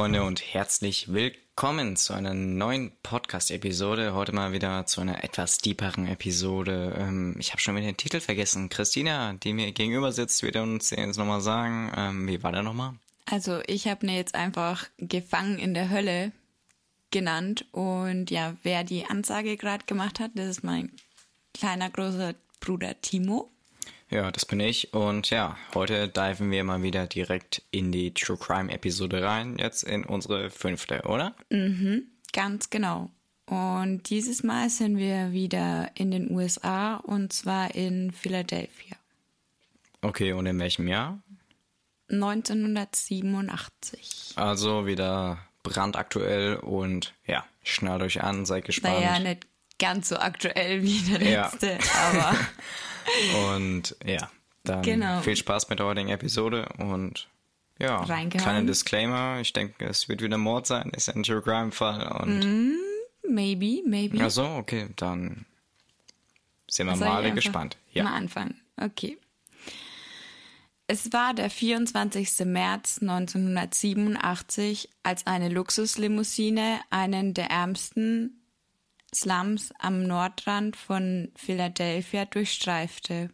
Freunde und herzlich willkommen zu einer neuen Podcast-Episode. Heute mal wieder zu einer etwas deeperen Episode. Ähm, ich habe schon wieder den Titel vergessen. Christina, die mir gegenüber sitzt, wird uns jetzt nochmal sagen. Ähm, wie war der nochmal? Also ich habe mir jetzt einfach Gefangen in der Hölle genannt. Und ja, wer die Ansage gerade gemacht hat, das ist mein kleiner großer Bruder Timo. Ja, das bin ich. Und ja, heute diven wir mal wieder direkt in die True Crime Episode rein. Jetzt in unsere fünfte, oder? Mhm, ganz genau. Und dieses Mal sind wir wieder in den USA und zwar in Philadelphia. Okay, und in welchem Jahr? 1987. Also wieder brandaktuell und ja, schnallt euch an, seid gespannt. Naja, nicht ganz so aktuell wie der letzte, ja. aber und ja, dann genau. viel Spaß mit der heutigen Episode und ja, kleiner Disclaimer. Ich denke, es wird wieder Mord sein. Ist ein True Crime Fall und. Mm, maybe, maybe. Ach so, okay, dann sind wir mal gespannt. Ja. Mal anfangen. Okay. Es war der 24. März 1987, als eine Luxuslimousine einen der ärmsten Slums am Nordrand von Philadelphia durchstreifte.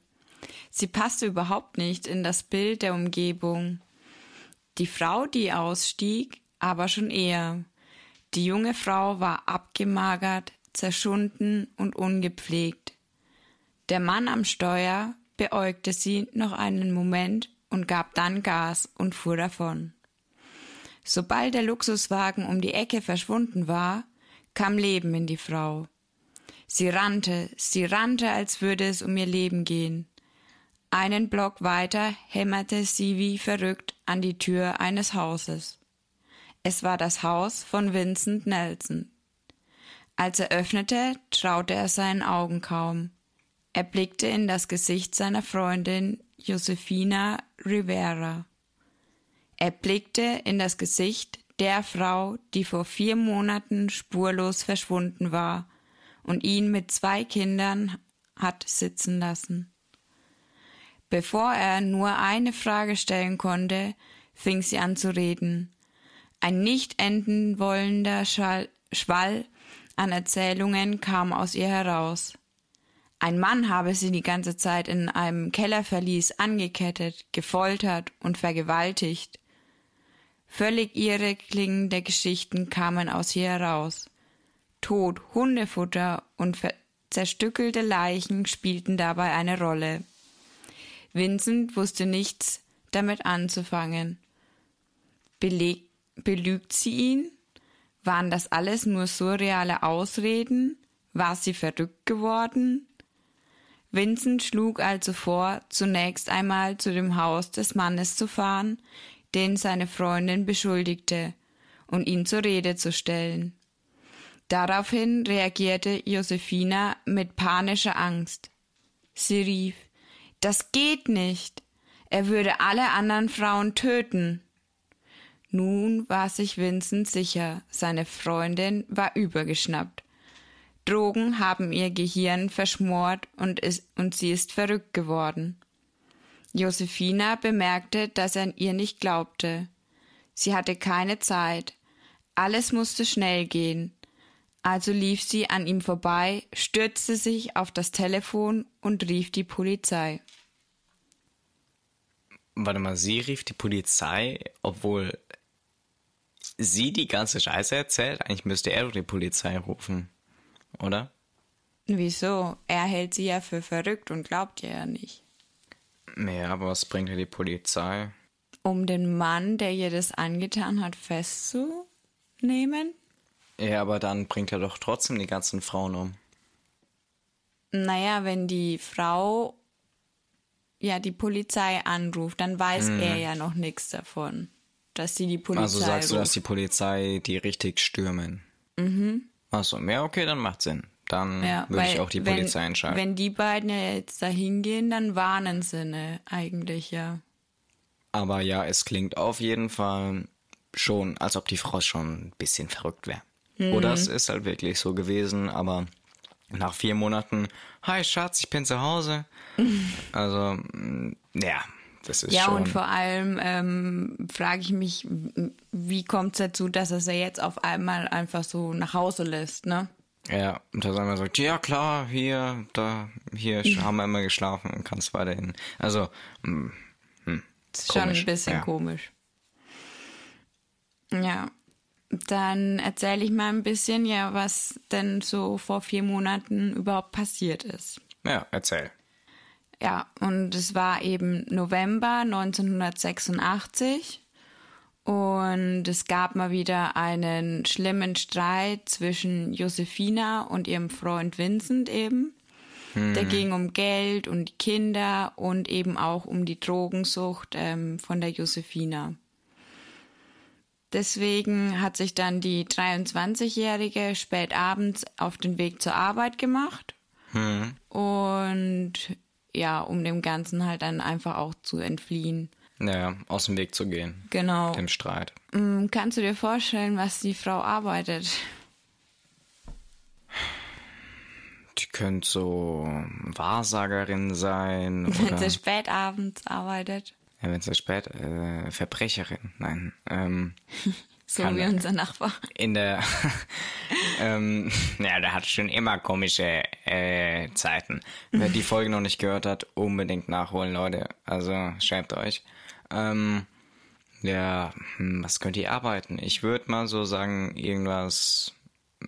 Sie passte überhaupt nicht in das Bild der Umgebung. Die Frau, die ausstieg, aber schon eher. Die junge Frau war abgemagert, zerschunden und ungepflegt. Der Mann am Steuer beäugte sie noch einen Moment und gab dann Gas und fuhr davon. Sobald der Luxuswagen um die Ecke verschwunden war, kam Leben in die Frau. Sie rannte, sie rannte, als würde es um ihr Leben gehen. Einen Block weiter hämmerte sie wie verrückt an die Tür eines Hauses. Es war das Haus von Vincent Nelson. Als er öffnete, traute er seinen Augen kaum. Er blickte in das Gesicht seiner Freundin Josefina Rivera. Er blickte in das Gesicht der Frau, die vor vier Monaten spurlos verschwunden war und ihn mit zwei Kindern hat sitzen lassen. Bevor er nur eine Frage stellen konnte, fing sie an zu reden. Ein nicht enden wollender Schwall an Erzählungen kam aus ihr heraus. Ein Mann habe sie die ganze Zeit in einem Kellerverlies angekettet, gefoltert und vergewaltigt. Völlig irre klingende Geschichten kamen aus ihr heraus. Tod, Hundefutter und zerstückelte Leichen spielten dabei eine Rolle. Vincent wusste nichts damit anzufangen. Beleg, belügt sie ihn? Waren das alles nur surreale Ausreden? War sie verrückt geworden? Vincent schlug also vor, zunächst einmal zu dem Haus des Mannes zu fahren, den seine Freundin beschuldigte, und ihn zur Rede zu stellen. Daraufhin reagierte Josephina mit panischer Angst. Sie rief Das geht nicht. Er würde alle anderen Frauen töten. Nun war sich Vincent sicher, seine Freundin war übergeschnappt. Drogen haben ihr Gehirn verschmort und, ist, und sie ist verrückt geworden. Josephina bemerkte, dass er ihr nicht glaubte. Sie hatte keine Zeit. Alles musste schnell gehen. Also lief sie an ihm vorbei, stürzte sich auf das Telefon und rief die Polizei. Warte mal, sie rief die Polizei, obwohl sie die ganze Scheiße erzählt? Eigentlich müsste er doch die Polizei rufen, oder? Wieso? Er hält sie ja für verrückt und glaubt ihr ja nicht. Ja, aber was bringt ja die Polizei? Um den Mann, der ihr das angetan hat, festzunehmen? Ja, aber dann bringt er doch trotzdem die ganzen Frauen um. Naja, wenn die Frau ja die Polizei anruft, dann weiß hm. er ja noch nichts davon, dass sie die Polizei Also sagst ruft. du, dass die Polizei die richtig stürmen? Mhm. Achso, ja, okay, dann macht Sinn. Dann ja, würde ich auch die Polizei wenn, entscheiden. Wenn die beiden ja jetzt da hingehen, dann warnen sie ne, eigentlich, ja. Aber ja, es klingt auf jeden Fall schon, als ob die Frau schon ein bisschen verrückt wäre. Mhm. Oder es ist halt wirklich so gewesen, aber nach vier Monaten, hi Schatz, ich bin zu Hause. also, mm, ja, das ist Ja, schon. und vor allem ähm, frage ich mich, wie kommt es dazu, dass er sie jetzt auf einmal einfach so nach Hause lässt, ne? Ja, und da sagen wir so, ja klar, hier, da, hier haben wir immer geschlafen und kannst weiterhin. Also, mm, Das ist schon ein bisschen ja. komisch. Ja. Dann erzähle ich mal ein bisschen, ja, was denn so vor vier Monaten überhaupt passiert ist. ja, erzähl. Ja, und es war eben November 1986 und es gab mal wieder einen schlimmen Streit zwischen Josefina und ihrem Freund Vincent eben. Der ging um Geld und die Kinder und eben auch um die Drogensucht ähm, von der Josefina. Deswegen hat sich dann die 23-Jährige spät abends auf den Weg zur Arbeit gemacht. Und ja, um dem Ganzen halt dann einfach auch zu entfliehen. Ja, aus dem Weg zu gehen. Genau. Dem Streit. Mm, Kannst du dir vorstellen, was die Frau arbeitet? Die könnte so Wahrsagerin sein. Wenn sie spät abends arbeitet. ja, wenn sie spät, äh, Verbrecherin. Nein, ähm, So Kann- wie unser Nachbar. in der, ähm, ja, der hat schon immer komische äh, Zeiten. Wer die Folge noch nicht gehört hat, unbedingt nachholen, Leute. Also schreibt euch. Ähm, ja, hm, was könnt ihr arbeiten? Ich würde mal so sagen, irgendwas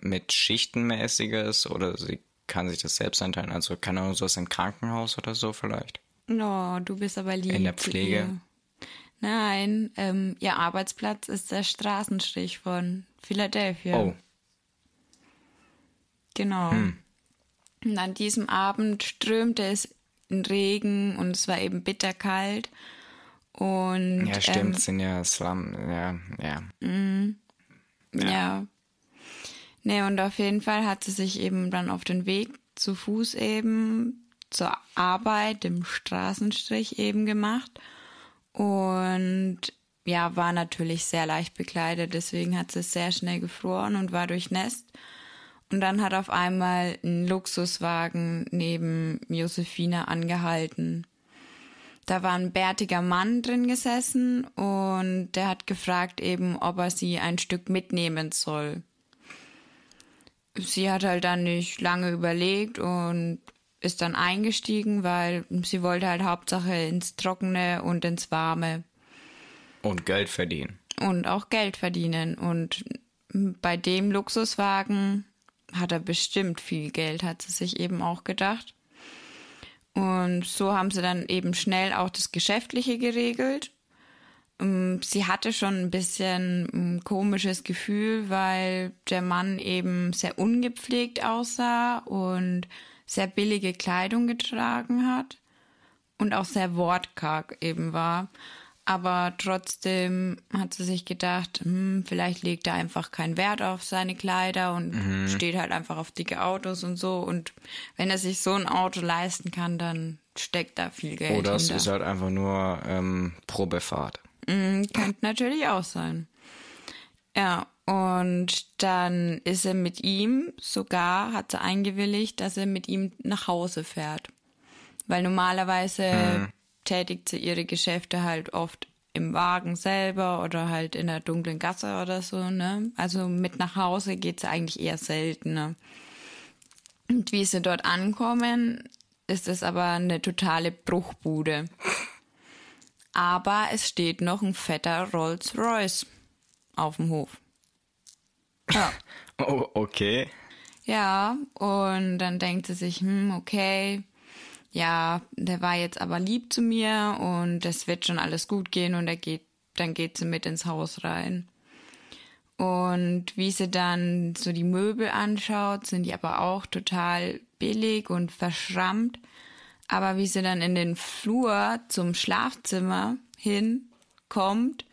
mit Schichtenmäßiges oder sie kann sich das selbst einteilen. Also keine Ahnung, sowas im Krankenhaus oder so vielleicht. No, du bist aber lieb. In der Pflege? Nein, ähm, ihr Arbeitsplatz ist der Straßenstrich von Philadelphia. Oh, Genau. Und an diesem Abend strömte es in Regen und es war eben bitterkalt. Und ja, stimmt, Ähm, sind ja Slum, ja, ja. ja. Nee, und auf jeden Fall hat sie sich eben dann auf den Weg zu Fuß eben zur Arbeit, dem Straßenstrich eben gemacht. Und ja, war natürlich sehr leicht bekleidet, deswegen hat sie sehr schnell gefroren und war durchnässt. Und dann hat auf einmal ein Luxuswagen neben Josephine angehalten. Da war ein bärtiger Mann drin gesessen und der hat gefragt eben, ob er sie ein Stück mitnehmen soll. Sie hat halt dann nicht lange überlegt und ist dann eingestiegen, weil sie wollte halt Hauptsache ins Trockene und ins Warme Und Geld verdienen. und auch Geld verdienen. Und bei dem Luxuswagen hat er bestimmt viel Geld, hat sie sich eben auch gedacht. Und so haben sie dann eben schnell auch das Geschäftliche geregelt. Ähm, Sie hatte schon ein bisschen ein komisches Gefühl, weil der Mann eben sehr ungepflegt aussah und sehr billige Kleidung getragen hat und auch sehr wortkarg eben war. Aber trotzdem hat sie sich gedacht, hm, vielleicht legt er einfach keinen Wert auf seine Kleider und steht halt einfach auf dicke Autos und so. Und wenn er sich so ein Auto leisten kann, dann steckt da viel Geld Oder es ist halt einfach nur ähm, Probefahrt. Mm, Könnte natürlich auch sein. Ja, und dann ist er mit ihm, sogar hat sie eingewilligt, dass er mit ihm nach Hause fährt. Weil normalerweise tätigt sie ihre Geschäfte halt oft im Wagen selber oder halt in der dunklen Gasse oder so, ne? Also mit nach Hause geht sie eigentlich eher seltener. Und wie sie dort ankommen, ist es aber eine totale Bruchbude. Aber es steht noch ein fetter Rolls Royce auf dem Hof. Ja. Oh, okay. Ja, und dann denkt sie sich, hm, okay, ja, der war jetzt aber lieb zu mir und es wird schon alles gut gehen und er geht, dann geht sie mit ins Haus rein. Und wie sie dann so die Möbel anschaut, sind die aber auch total billig und verschrammt. Aber wie sie dann in den Flur zum Schlafzimmer hinkommt,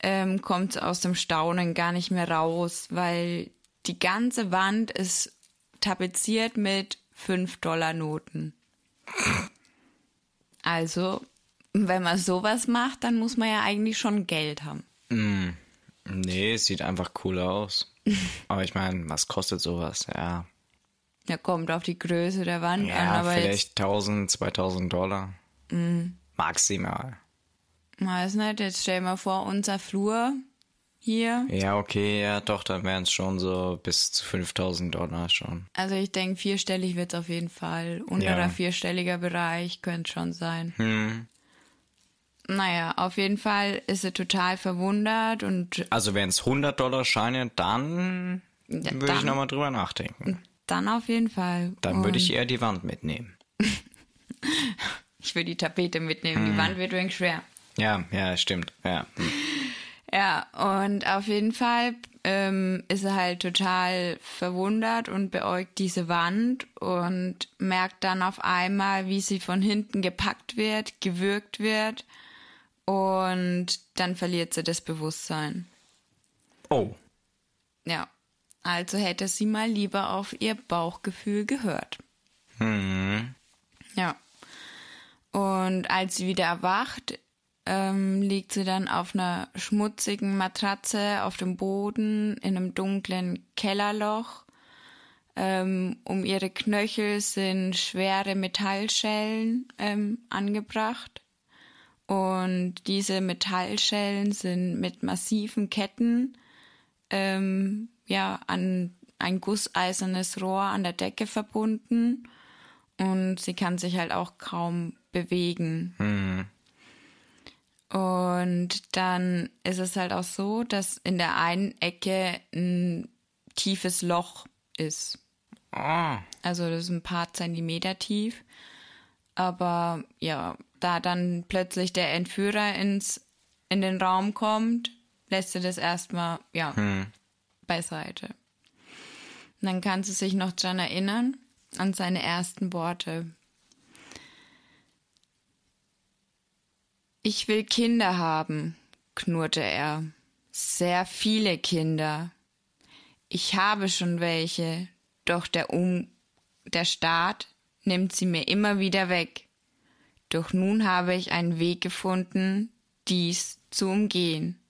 ähm, kommt sie aus dem Staunen gar nicht mehr raus, weil die ganze Wand ist tapeziert mit 5-Dollar-Noten. Also, wenn man sowas macht, dann muss man ja eigentlich schon Geld haben. Nee, es sieht einfach cool aus. Aber ich meine, was kostet sowas? Ja, Ja, kommt auf die Größe der Wand an, ja aber jetzt, vielleicht 1000, 2000 Dollar. Maximal. Weiß nicht, jetzt stell mal vor, unser Flur hier. Ja, okay, ja, doch, dann wären es schon so bis zu 5000 Dollar schon. Also ich denke, vierstellig wird es auf jeden Fall. Unterer Ja. vierstelliger Bereich könnte schon sein. Hm. Naja, auf jeden Fall ist sie total verwundert und Also wären es 100 Dollar Scheine, dann Ja, würde ich nochmal drüber nachdenken. dann auf jeden Fall. Dann würde ich eher die Wand mitnehmen. ich will die Tapete mitnehmen. Die Wand wird übrigens schwer. Ja, ja, stimmt. Ja. Hm. Ja, und auf jeden Fall ähm, ist er halt total verwundert und beäugt diese Wand und merkt dann auf einmal, wie sie von hinten gepackt wird, gewürgt wird und dann verliert sie das Bewusstsein. Oh. Ja, also hätte sie mal lieber auf ihr Bauchgefühl gehört. Hm. Ja. Und als sie wieder erwacht, ähm, liegt sie dann auf einer schmutzigen Matratze auf dem Boden in einem dunklen Kellerloch. Ähm, um ihre Knöchel sind schwere Metallschellen ähm, angebracht. Und diese Metallschellen sind mit massiven Ketten ähm, ja, an ein gusseisernes Rohr an der Decke verbunden und sie kann sich halt auch kaum bewegen. Hm. Und dann ist es halt auch so, dass in der einen Ecke ein tiefes Loch ist. Oh. Also das ist ein paar Zentimeter tief. Aber ja, da dann plötzlich der Entführer ins, in den Raum kommt, lässt er das erstmal, ja, beiseite. Und dann kann sie sich noch dran erinnern, an seine ersten Worte. Ich will Kinder haben, knurrte er. Sehr viele Kinder. Ich habe schon welche, doch der Um der Staat nimmt sie mir immer wieder weg. Doch nun habe ich einen Weg gefunden, dies zu umgehen.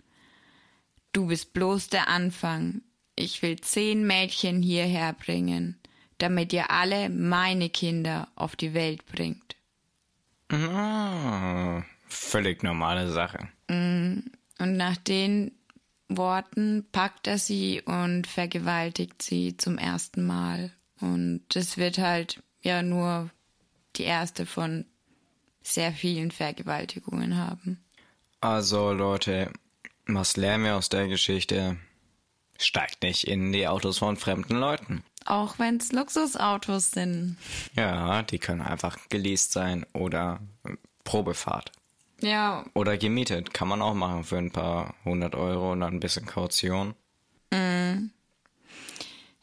Du bist bloß der Anfang. Ich will zehn Mädchen hierher bringen, damit ihr alle meine Kinder auf die Welt bringt. Ah, völlig normale Sache. Und nach den Worten packt er sie und vergewaltigt sie zum ersten Mal. Und es wird halt ja nur die erste von sehr vielen Vergewaltigungen haben. Also Leute, was lernen wir aus der Geschichte? Steigt nicht in die Autos von fremden Leuten. Auch wenn es Luxusautos sind. Ja, die können einfach geleast sein oder Probefahrt. Ja, Oder gemietet. Kann man auch machen für ein paar hundert Euro und dann ein bisschen Kaution.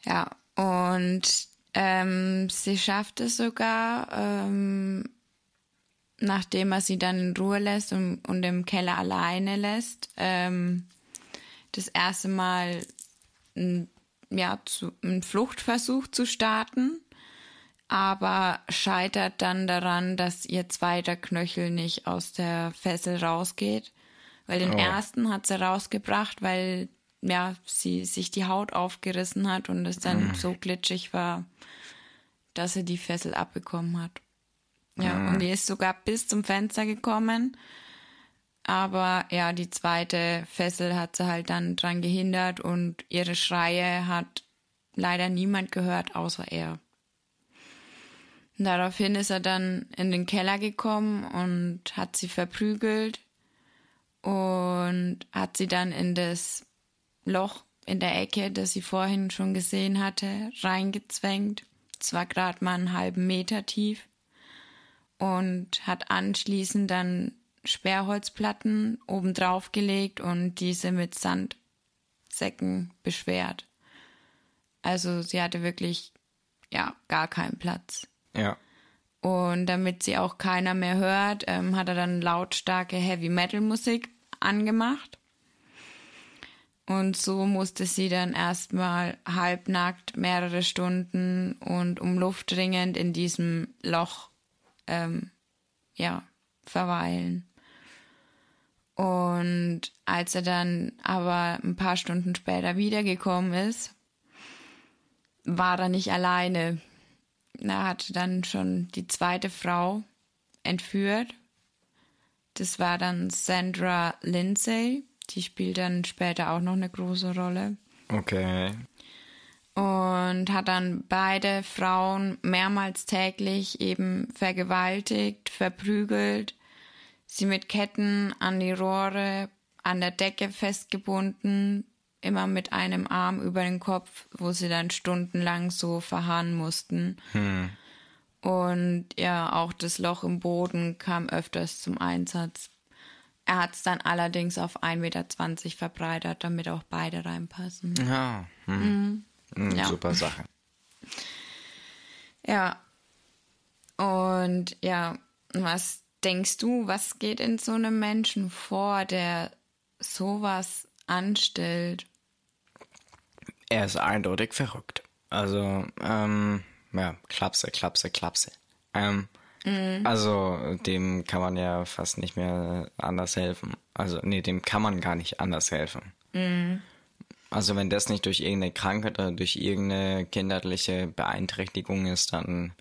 Ja, und ähm, sie schafft es sogar, ähm, nachdem er sie dann in Ruhe lässt und, und im Keller alleine lässt, ähm, das erste Mal ein, ja, zu, einen Fluchtversuch zu starten, aber scheitert dann daran, dass ihr zweiter Knöchel nicht aus der Fessel rausgeht. Weil den Oh. ersten hat sie rausgebracht, weil ja, sie sich die Haut aufgerissen hat und es dann so glitschig war, dass sie die Fessel abbekommen hat. Ja, und die ist sogar bis zum Fenster gekommen. Aber ja, die zweite Fessel hat sie halt dann dran gehindert und ihre Schreie hat leider niemand gehört, außer er. Daraufhin ist er dann in den Keller gekommen und hat sie verprügelt und hat sie dann in das Loch in der Ecke, das sie vorhin schon gesehen hatte, reingezwängt. Es war gerade mal einen halben Meter tief und hat anschließend dann Sperrholzplatten obendrauf gelegt und diese mit Sandsäcken beschwert. Also sie hatte wirklich ja gar keinen Platz. Ja. Und damit sie auch keiner mehr hört, ähm, hat er dann lautstarke Heavy Metal Musik angemacht. Und so musste sie dann erstmal halbnackt mehrere Stunden und um Luft dringend in diesem Loch ähm, ja, verweilen. Und als er dann aber ein paar Stunden später wiedergekommen ist, war er nicht alleine. Er hatte dann schon die zweite Frau entführt Das war dann Sandra Lindsay. Die spielt dann später auch noch eine große Rolle. Okay. Und hat dann beide Frauen mehrmals täglich eben vergewaltigt, verprügelt, sie mit Ketten an die Rohre, an der Decke festgebunden, immer mit einem Arm über den Kopf, wo sie dann stundenlang so verharren mussten. Hm. Und ja, auch das Loch im Boden kam öfters zum Einsatz. Er hat es dann allerdings auf 1,20 Meter verbreitert, damit auch beide reinpassen. Ja. Hm. Mhm. Ja. Super Sache. Ja. Und ja, was denkst du, was geht in so einem Menschen vor, der sowas anstellt? Er ist eindeutig verrückt. Also, ähm, ja, Klapse, Klapse, Klapse. Ähm, mhm. Also, dem kann man ja fast nicht mehr anders helfen. Also, nee, dem kann man gar nicht anders helfen. Mhm. Also, wenn das nicht durch irgendeine Krankheit oder durch irgendeine kinderliche Beeinträchtigung ist, dann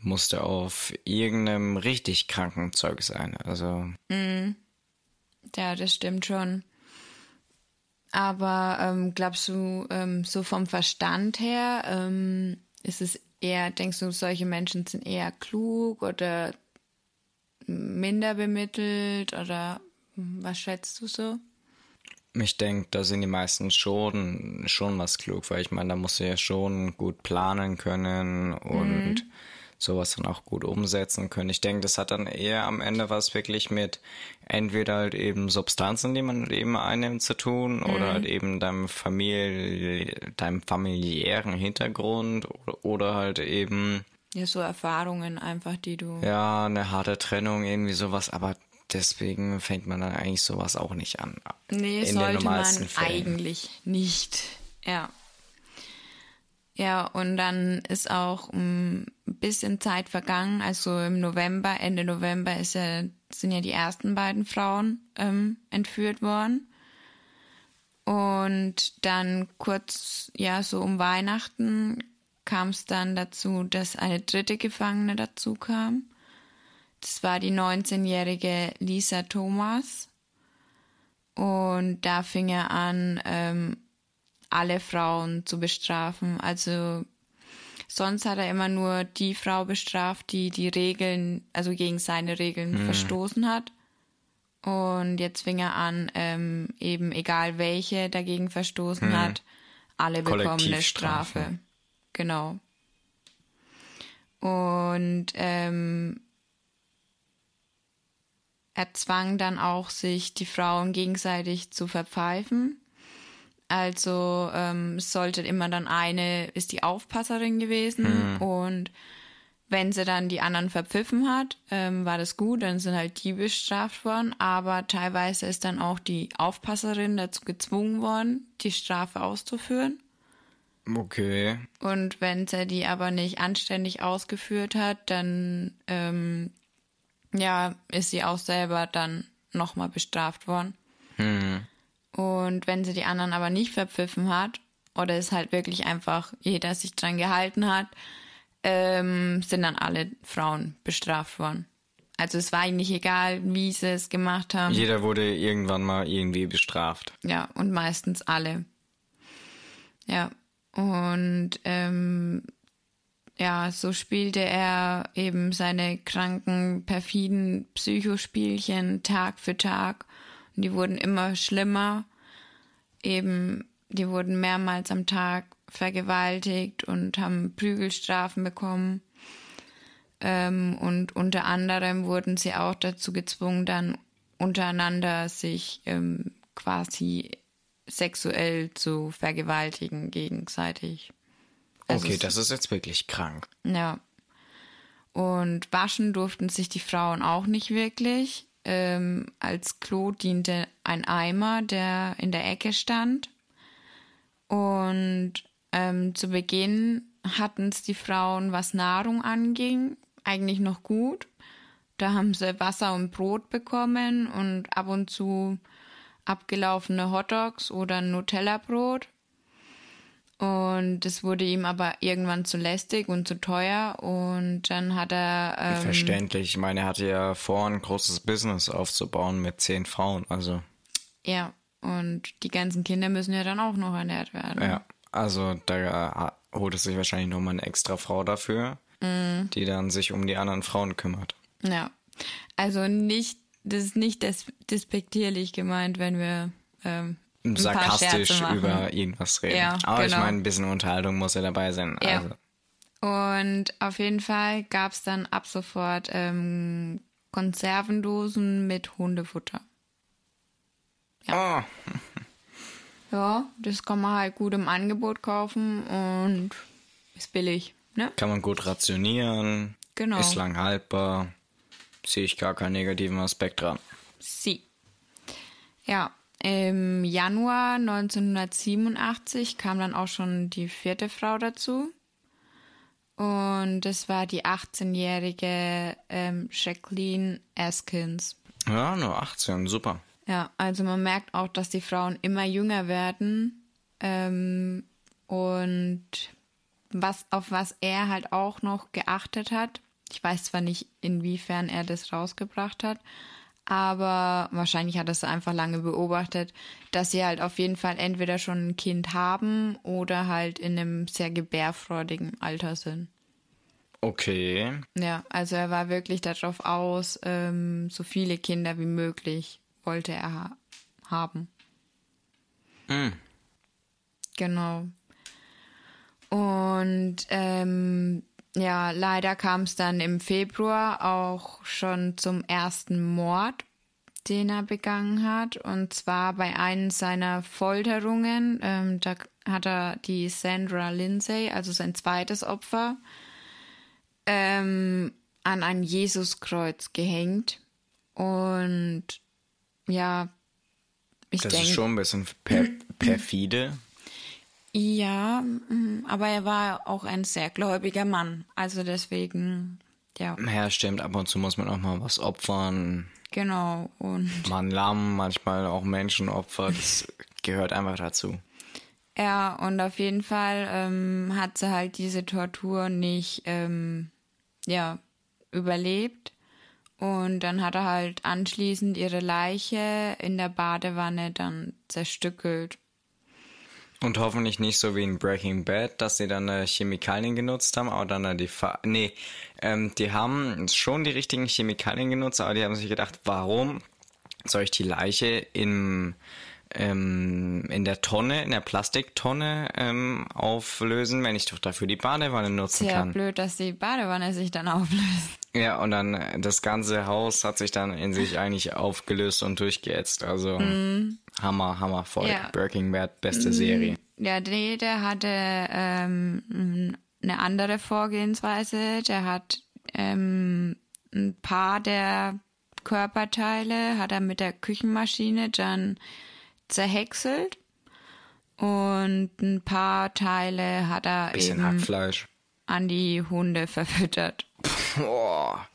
muss der auf irgendeinem richtig kranken Zeug sein. Also. Mhm. Ja, das stimmt schon. Aber ähm, glaubst du, ähm, so vom Verstand her, ähm, ist es eher, denkst du, solche Menschen sind eher klug oder minder bemittelt oder was schätzt du so? Ich denke, da sind die meisten schon, schon was klug, weil ich meine, da musst du ja schon gut planen können und mhm sowas dann auch gut umsetzen können. Ich denke, das hat dann eher am Ende was wirklich mit entweder halt eben Substanzen, die man eben einnimmt, zu tun mhm. oder halt eben deinem Familie, deinem familiären Hintergrund oder, oder halt eben ja, so Erfahrungen einfach, die du. Ja, eine harte Trennung, irgendwie sowas, aber deswegen fängt man dann eigentlich sowas auch nicht an. Nee, in sollte man Fällen. eigentlich nicht. Ja. Ja, und dann ist auch ein bisschen Zeit vergangen. Also im November, Ende November ist ja, sind ja die ersten beiden Frauen ähm, entführt worden. Und dann kurz, ja, so um Weihnachten kam es dann dazu, dass eine dritte Gefangene dazu kam. Das war die 19-jährige Lisa Thomas. Und da fing er an, ähm, alle Frauen zu bestrafen. Also sonst hat er immer nur die Frau bestraft, die die Regeln, also gegen seine Regeln hm. verstoßen hat. Und jetzt fing er an, ähm, eben egal welche dagegen verstoßen hm. hat, alle bekommen eine Strafe. Genau. Und ähm, er zwang dann auch, sich die Frauen gegenseitig zu verpfeifen. Also ähm, sollte immer dann eine, ist die Aufpasserin gewesen hm. und wenn sie dann die anderen verpfiffen hat, ähm, war das gut, dann sind halt die bestraft worden, aber teilweise ist dann auch die Aufpasserin dazu gezwungen worden, die Strafe auszuführen. Okay. Und wenn sie die aber nicht anständig ausgeführt hat, dann ähm, ja, ist sie auch selber dann nochmal bestraft worden. Hm. Und wenn sie die anderen aber nicht verpfiffen hat, oder es halt wirklich einfach jeder sich dran gehalten hat, ähm, sind dann alle Frauen bestraft worden. Also es war eigentlich egal, wie sie es gemacht haben. Jeder wurde irgendwann mal irgendwie bestraft. Ja, und meistens alle. Ja, und ähm, ja, so spielte er eben seine kranken, perfiden Psychospielchen Tag für Tag und die wurden immer schlimmer. Eben, die wurden mehrmals am Tag vergewaltigt und haben Prügelstrafen bekommen. Ähm, und unter anderem wurden sie auch dazu gezwungen, dann untereinander sich ähm, quasi sexuell zu vergewaltigen gegenseitig. Also okay, das ist jetzt wirklich krank. Ja. Und waschen durften sich die Frauen auch nicht wirklich ähm, als Klo diente ein Eimer, der in der Ecke stand. Und ähm, zu Beginn hatten es die Frauen, was Nahrung anging, eigentlich noch gut. Da haben sie Wasser und Brot bekommen und ab und zu abgelaufene Hotdogs oder ein Nutella-Brot. Und es wurde ihm aber irgendwann zu lästig und zu teuer und dann hat er. Ähm, Verständlich. Ich meine, er hatte ja vor, ein großes Business aufzubauen mit zehn Frauen, also. Ja, und die ganzen Kinder müssen ja dann auch noch ernährt werden. Ja, also da holt es sich wahrscheinlich nochmal eine extra Frau dafür, Mhm. die dann sich um die anderen Frauen kümmert. Ja. Also nicht, das ist nicht des, despektierlich gemeint, wenn wir ähm, Sarkastisch über irgendwas reden. Ja, Aber ich genau. meine, ein bisschen Unterhaltung muss ja dabei sein. Ja. Also, Und auf jeden Fall gab es dann ab sofort ähm, Konservendosen mit Hundefutter. oh, Ja, das kann man halt gut im Angebot kaufen und ist billig, ne? kann man gut rationieren, Genau. ist lang haltbar, sehe ich gar keinen negativen Aspekt dran. Sie. Ja, im Januar 1987 kam dann auch schon die vierte Frau dazu. Und das war die 18-jährige ähm, Jacqueline Askins. Ja, nur 18, super. Ja, also man merkt auch, dass die Frauen immer jünger werden. Ähm, und was, auf was er halt auch noch geachtet hat, ich weiß zwar nicht, inwiefern er das rausgebracht hat, aber wahrscheinlich hat er es einfach lange beobachtet, dass sie halt auf jeden Fall entweder schon ein Kind haben oder halt in einem sehr gebärfreudigen Alter sind. Okay. Ja, also er war wirklich darauf aus, ähm, so viele Kinder wie möglich wollte er ha haben. Hm. Genau. Und ähm, ja, leider kam es dann im Februar auch schon zum ersten Mord, den er begangen hat. Und zwar bei einem seiner Folterungen. Ähm, da hat er die Sandra Lindsay, also sein zweites Opfer, ähm, an ein Jesuskreuz gehängt. Und ja, ich Das denke. ist schon ein bisschen per perfide. Ja, mm, aber er war auch ein sehr gläubiger Mann. Also deswegen, ja, Ja, stimmt, ab und zu muss man auch mal was opfern. genau. Und Man Lamm, manchmal auch Menschenopfer, das gehört einfach dazu. ja, und auf jeden Fall ähm, hat sie halt diese Tortur nicht, ähm, ja, überlebt. Und dann hat er halt anschließend ihre Leiche in der Badewanne dann zerstückelt. Und hoffentlich nicht so wie in Breaking Bad, dass sie dann äh, Chemikalien genutzt haben, aber dann äh, die Fa Nee, ähm, die haben schon die richtigen Chemikalien genutzt, aber die haben sich gedacht, warum soll ich die Leiche im, ähm, in der Tonne, in der Plastiktonne ähm, auflösen, wenn ich doch dafür die Badewanne nutzen Sehr kann. blöd, dass die Badewanne sich dann auflöst. Ja, und dann äh, das ganze Haus hat sich dann in sich eigentlich aufgelöst und durchgeätzt. Also Hammer, Hammer voll. Ja. Breaking Bad, beste Serie. Ja, nee, der hatte ähm, eine andere Vorgehensweise. Der hat ähm, ein paar der Körperteile hat er mit der Küchenmaschine dann zerhäckselt und ein paar Teile hat er Bisschen eben Hackfleisch. an die Hunde verfüttert. Boah.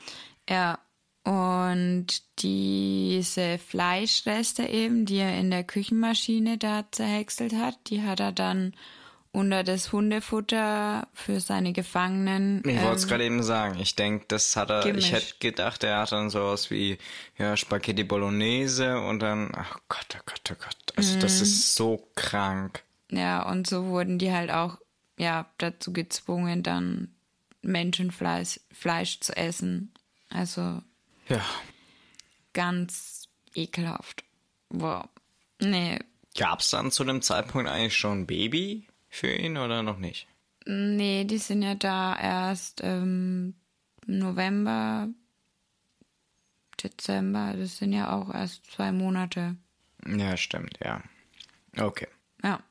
Ja, und diese Fleischreste eben, die er in der Küchenmaschine da zerhäckselt hat, die hat er dann unter das Hundefutter für seine Gefangenen. Ich wollte es ähm, gerade eben sagen. Ich denke, das hat er. gemischt. Ich hätte gedacht, er hat dann sowas wie ja Spaghetti Bolognese und dann. Ach Gott, oh Gott, oh Gott. Also Mhm. das ist so krank. Ja, und so wurden die halt auch ja dazu gezwungen, dann Menschenfleisch Fleisch zu essen. Also Ja. ganz ekelhaft. Wow. Nee, Gab es dann zu dem Zeitpunkt eigentlich schon ein Baby für ihn oder noch nicht? Nee, die sind ja da erst ähm, November, Dezember. Das sind ja auch erst zwei Monate. Ja, stimmt, ja. Okay. Ja.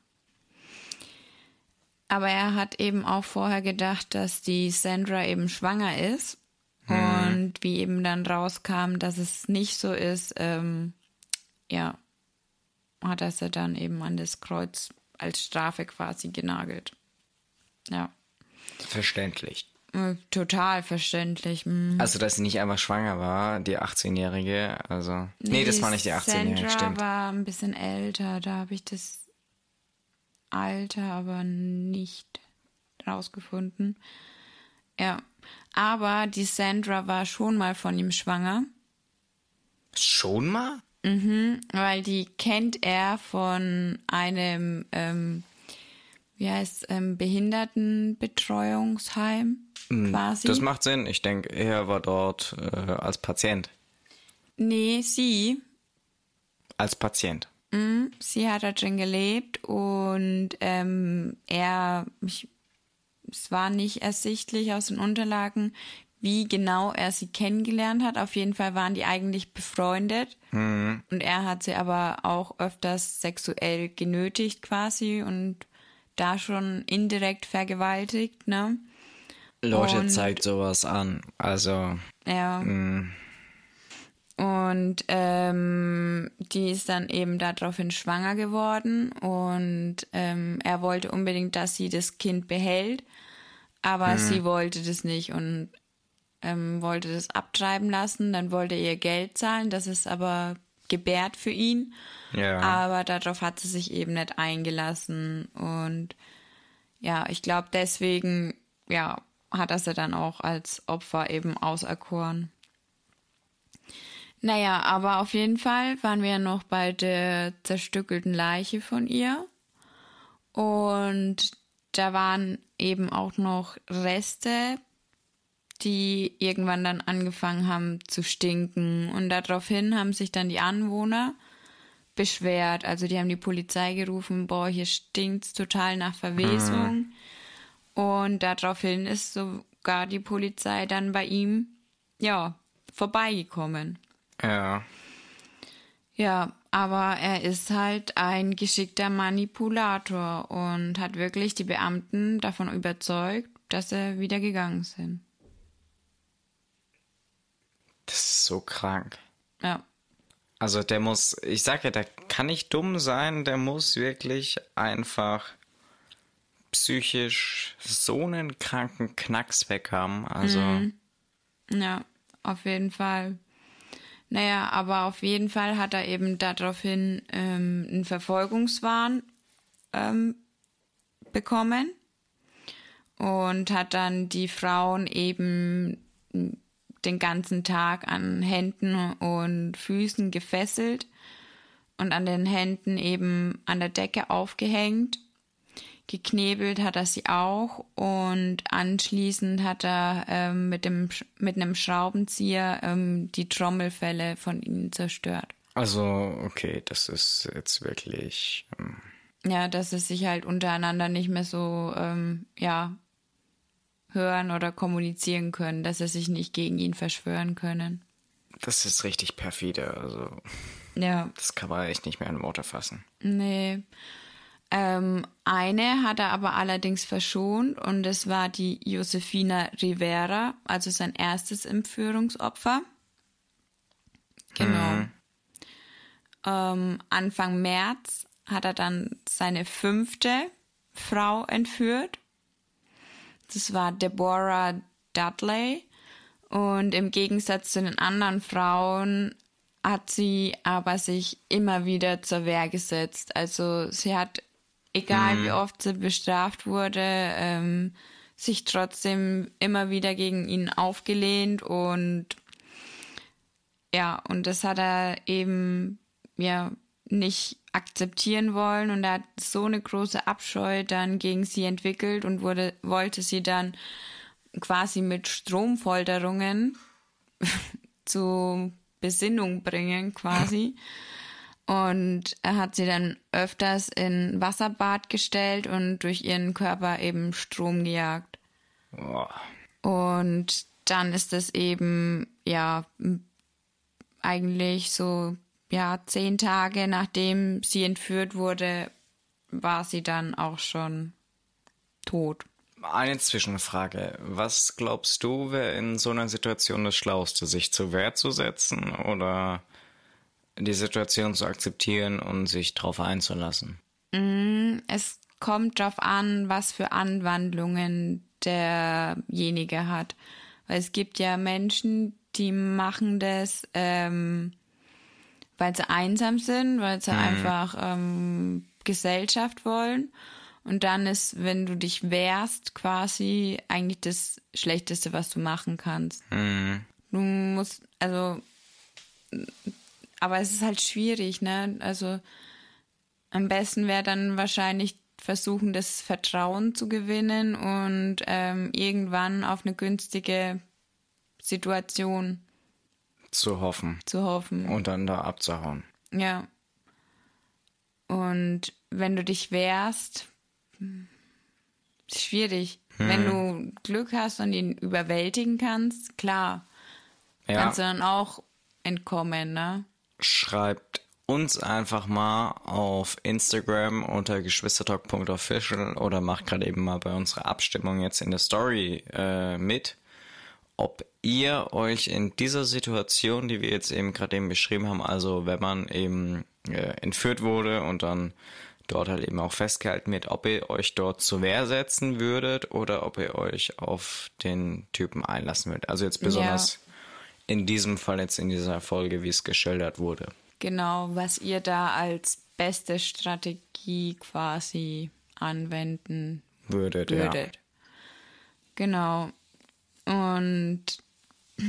Aber er hat eben auch vorher gedacht, dass die Sandra eben schwanger ist. Und wie eben dann rauskam, dass es nicht so ist, ähm, ja, hat er sie dann eben an das Kreuz als Strafe quasi genagelt. Ja. Verständlich. Äh, Total verständlich. mm. Also, dass sie nicht einfach schwanger war, die 18-Jährige, also. Nee, das war nicht die 18-Jährige, Sandra stimmt. war ein bisschen älter, da habe ich das. Alter aber nicht rausgefunden. Ja, aber die Sandra war schon mal von ihm schwanger. Schon mal? Mhm, weil die kennt er von einem, ähm, wie heißt ähm, Behindertenbetreuungsheim quasi. Das macht Sinn. Ich denke, er war dort äh, als Patient. nee, sie. Als Patient. Mhm, sie hat da drin gelebt und ähm, er, ich, es war nicht ersichtlich aus den Unterlagen, wie genau er sie kennengelernt hat. Auf jeden Fall waren die eigentlich befreundet. Und er hat sie aber auch öfters sexuell genötigt quasi und da schon indirekt vergewaltigt, ne? Leute, Und- zeigt sowas an. Also, Ja. Und ähm, die ist dann eben daraufhin schwanger geworden und ähm, er wollte unbedingt, dass sie das Kind behält, aber sie wollte das nicht und ähm, wollte das abtreiben lassen. Dann wollte er ihr Geld zahlen, das ist aber gebärt für ihn. ja. Aber darauf hat sie sich eben nicht eingelassen. Und ja, ich glaube, deswegen, ja, hat er sie dann auch als Opfer eben auserkoren. Naja, aber auf jeden Fall waren wir ja noch bei der zerstückelten Leiche von ihr. Und da waren eben auch noch Reste, die irgendwann dann angefangen haben zu stinken. Und daraufhin haben sich dann die Anwohner beschwert. Also die haben die Polizei gerufen, boah, hier stinkt's total nach Verwesung. Und daraufhin ist sogar die Polizei dann bei ihm, ja, vorbeigekommen. Ja. Ja, aber er ist halt ein geschickter Manipulator und hat wirklich die Beamten davon überzeugt, dass sie wieder gegangen sind. Das ist so krank. Ja, Also der muss, ich sag ja, der kann nicht dumm sein, der muss wirklich einfach psychisch so einen kranken Knacks weg haben. Also, ja, auf jeden Fall. Naja, aber auf jeden Fall hat er eben daraufhin ähm, einen Verfolgungswahn ähm, bekommen und hat dann die Frauen eben den ganzen Tag an Händen und Füßen gefesselt und an den Händen eben an der Decke aufgehängt. Geknebelt hat er sie auch und anschließend hat er ähm, mit, dem, mit einem Schraubenzieher ähm, die Trommelfelle von ihnen zerstört. also okay, das ist jetzt wirklich. Ähm, Ja, dass sie sich halt untereinander nicht mehr so, ähm, ja, hören oder kommunizieren können, dass sie sich nicht gegen ihn verschwören können. das ist richtig perfide. Also, Ja, das kann man echt nicht mehr in Worte fassen. nee. Ähm, eine hat er aber allerdings verschont und es war die Josefina Rivera, also sein erstes Entführungsopfer. Genau. Ähm, Anfang März hat er dann seine fünfte Frau entführt. Das war Deborah Dudley. Und im Gegensatz zu den anderen Frauen hat sie aber sich immer wieder zur Wehr gesetzt. Also sie hat, egal wie oft sie bestraft wurde, ähm, sich trotzdem immer wieder gegen ihn aufgelehnt und ja, und das hat er eben ja nicht akzeptieren wollen und er hat so eine große Abscheu dann gegen sie entwickelt und wurde, wollte sie dann quasi mit Stromfolterungen zu Besinnung bringen quasi. Und er hat sie dann öfters in Wasserbad gestellt und durch ihren Körper eben Strom gejagt. Boah. Und dann ist es eben, ja, eigentlich so, ja, zehn Tage nachdem sie entführt wurde, war sie dann auch schon tot. Eine Zwischenfrage. Was glaubst du, wäre in so einer Situation das Schlauste, sich zur Wehr zu setzen oder die Situation zu akzeptieren und sich darauf einzulassen? Es kommt darauf an, was für Anwandlungen derjenige hat. Weil es gibt ja Menschen, die machen das, ähm, weil sie einsam sind, weil sie einfach ähm, Gesellschaft wollen. Und dann ist, wenn du dich wehrst, quasi eigentlich das Schlechteste, was du machen kannst. Mhm. Du musst, also, aber es ist halt schwierig, ne? Also, am besten wäre dann wahrscheinlich versuchen, das Vertrauen zu gewinnen und ähm, irgendwann auf eine günstige Situation Zu hoffen. zu hoffen. Und dann da abzuhauen. Ja. Und wenn du dich wehrst, ist schwierig. Wenn du Glück hast und ihn überwältigen kannst, klar, Ja. kannst du dann auch entkommen, ne? Schreibt uns einfach mal auf Instagram unter geschwistertalk.official oder macht gerade eben mal bei unserer Abstimmung jetzt in der Story äh, mit, ob ihr euch in dieser Situation, die wir jetzt eben gerade eben beschrieben haben, also wenn man eben äh, entführt wurde und dann dort halt eben auch festgehalten wird, ob ihr euch dort zur Wehr setzen würdet oder ob ihr euch auf den Typen einlassen würdet. Also jetzt besonders in diesem Fall jetzt in dieser Folge, wie es geschildert wurde. Genau, was ihr da als beste Strategie quasi anwenden Würdet, würdet. Genau. Und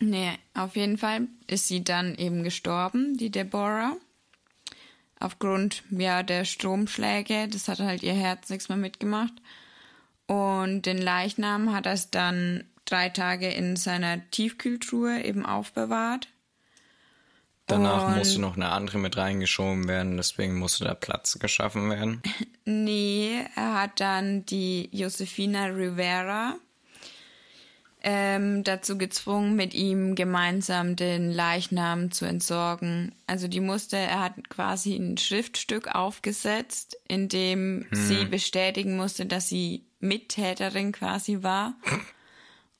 nee, auf jeden Fall ist sie dann eben gestorben, die Deborah. Aufgrund ja, der Stromschläge. Das hat halt ihr Herz nichts mehr mitgemacht. Und den Leichnam hat er es dann drei Tage in seiner Tiefkühltruhe eben aufbewahrt. Danach Und- musste noch eine andere mit reingeschoben werden, deswegen musste da Platz geschaffen werden. Nee, er hat dann die Josefina Rivera ähm, dazu gezwungen, mit ihm gemeinsam den Leichnam zu entsorgen. Also die musste, er hat quasi ein Schriftstück aufgesetzt, in dem sie bestätigen musste, dass sie Mittäterin quasi war.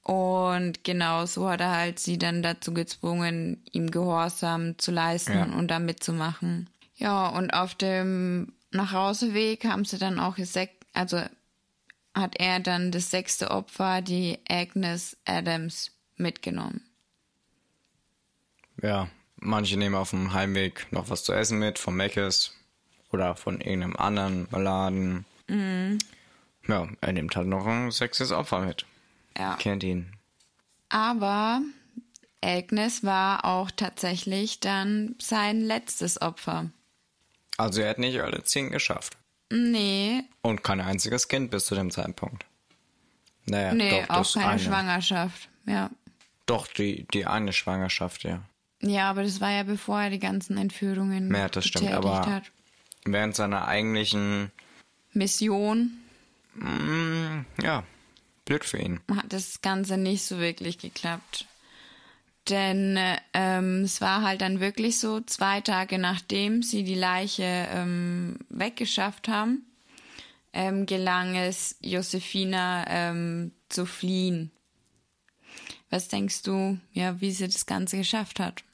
Und genau so hat er halt sie dann dazu gezwungen, ihm Gehorsam zu leisten Ja. und da mitzumachen. Ja, und auf dem Nachhauseweg haben sie dann auch gesek also hat er dann das sechste Opfer, die Agnes Adams, mitgenommen. Ja, manche nehmen auf dem Heimweg noch was zu essen mit, von Meckes oder von irgendeinem anderen Laden. Ja, er nimmt halt noch ein sechstes Opfer mit. Ja. Kennt ihn. Aber Agnes war auch tatsächlich dann sein letztes Opfer. Also er hat nicht alle zehn geschafft. Nee, Und kein einziges Kind bis zu dem Zeitpunkt. Naja, nee, doch, auch keine eine. Schwangerschaft. Ja. Doch, die, die eine Schwangerschaft, ja. Ja, aber das war ja bevor er die ganzen Entführungen Ja, das stimmt, aber- hat. Während seiner eigentlichen, Mission mm, ja, blöd für ihn. hat das Ganze nicht so wirklich geklappt. Denn ähm, es war halt dann wirklich so, zwei Tage nachdem sie die Leiche ähm, weggeschafft haben, ähm, gelang es Josefina ähm, zu fliehen. Was denkst du, ja, wie sie das Ganze geschafft hat?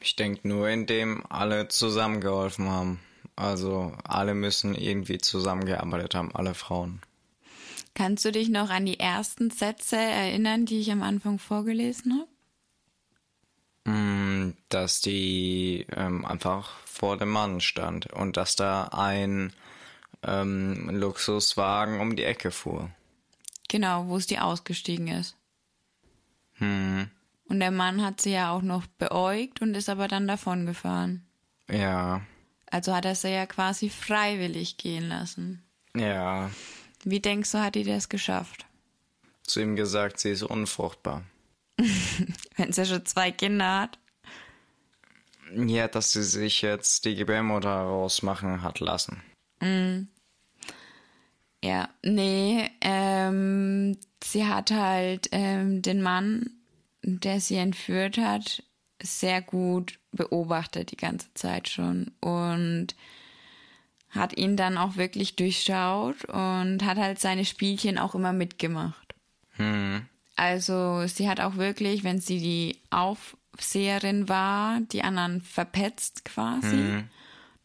Ich denke nur, indem alle zusammengeholfen haben. Also alle müssen irgendwie zusammengearbeitet haben, alle Frauen. Kannst du dich noch an die ersten Sätze erinnern, die ich am Anfang vorgelesen habe? Mm, Dass die ähm, einfach vor dem Mann stand und dass da ein ähm, Luxuswagen um die Ecke fuhr. Genau, wo es die ausgestiegen ist. Hm, Und der Mann hat sie ja auch noch beäugt und ist aber dann davon gefahren. ja, Also hat er sie ja quasi freiwillig gehen lassen. ja. Wie denkst du, hat die das geschafft? Zu ihm gesagt, sie ist unfruchtbar. Wenn sie schon zwei Kinder hat? Ja, dass sie sich jetzt die Gebärmutter rausmachen hat lassen. Ja, nee, ähm, sie hat halt ähm, den Mann, der sie entführt hat, sehr gut beobachtet die ganze Zeit schon und hat ihn dann auch wirklich durchschaut und hat halt seine Spielchen auch immer mitgemacht. Hm, Also sie hat auch wirklich, wenn sie die Aufseherin war, die anderen verpetzt quasi.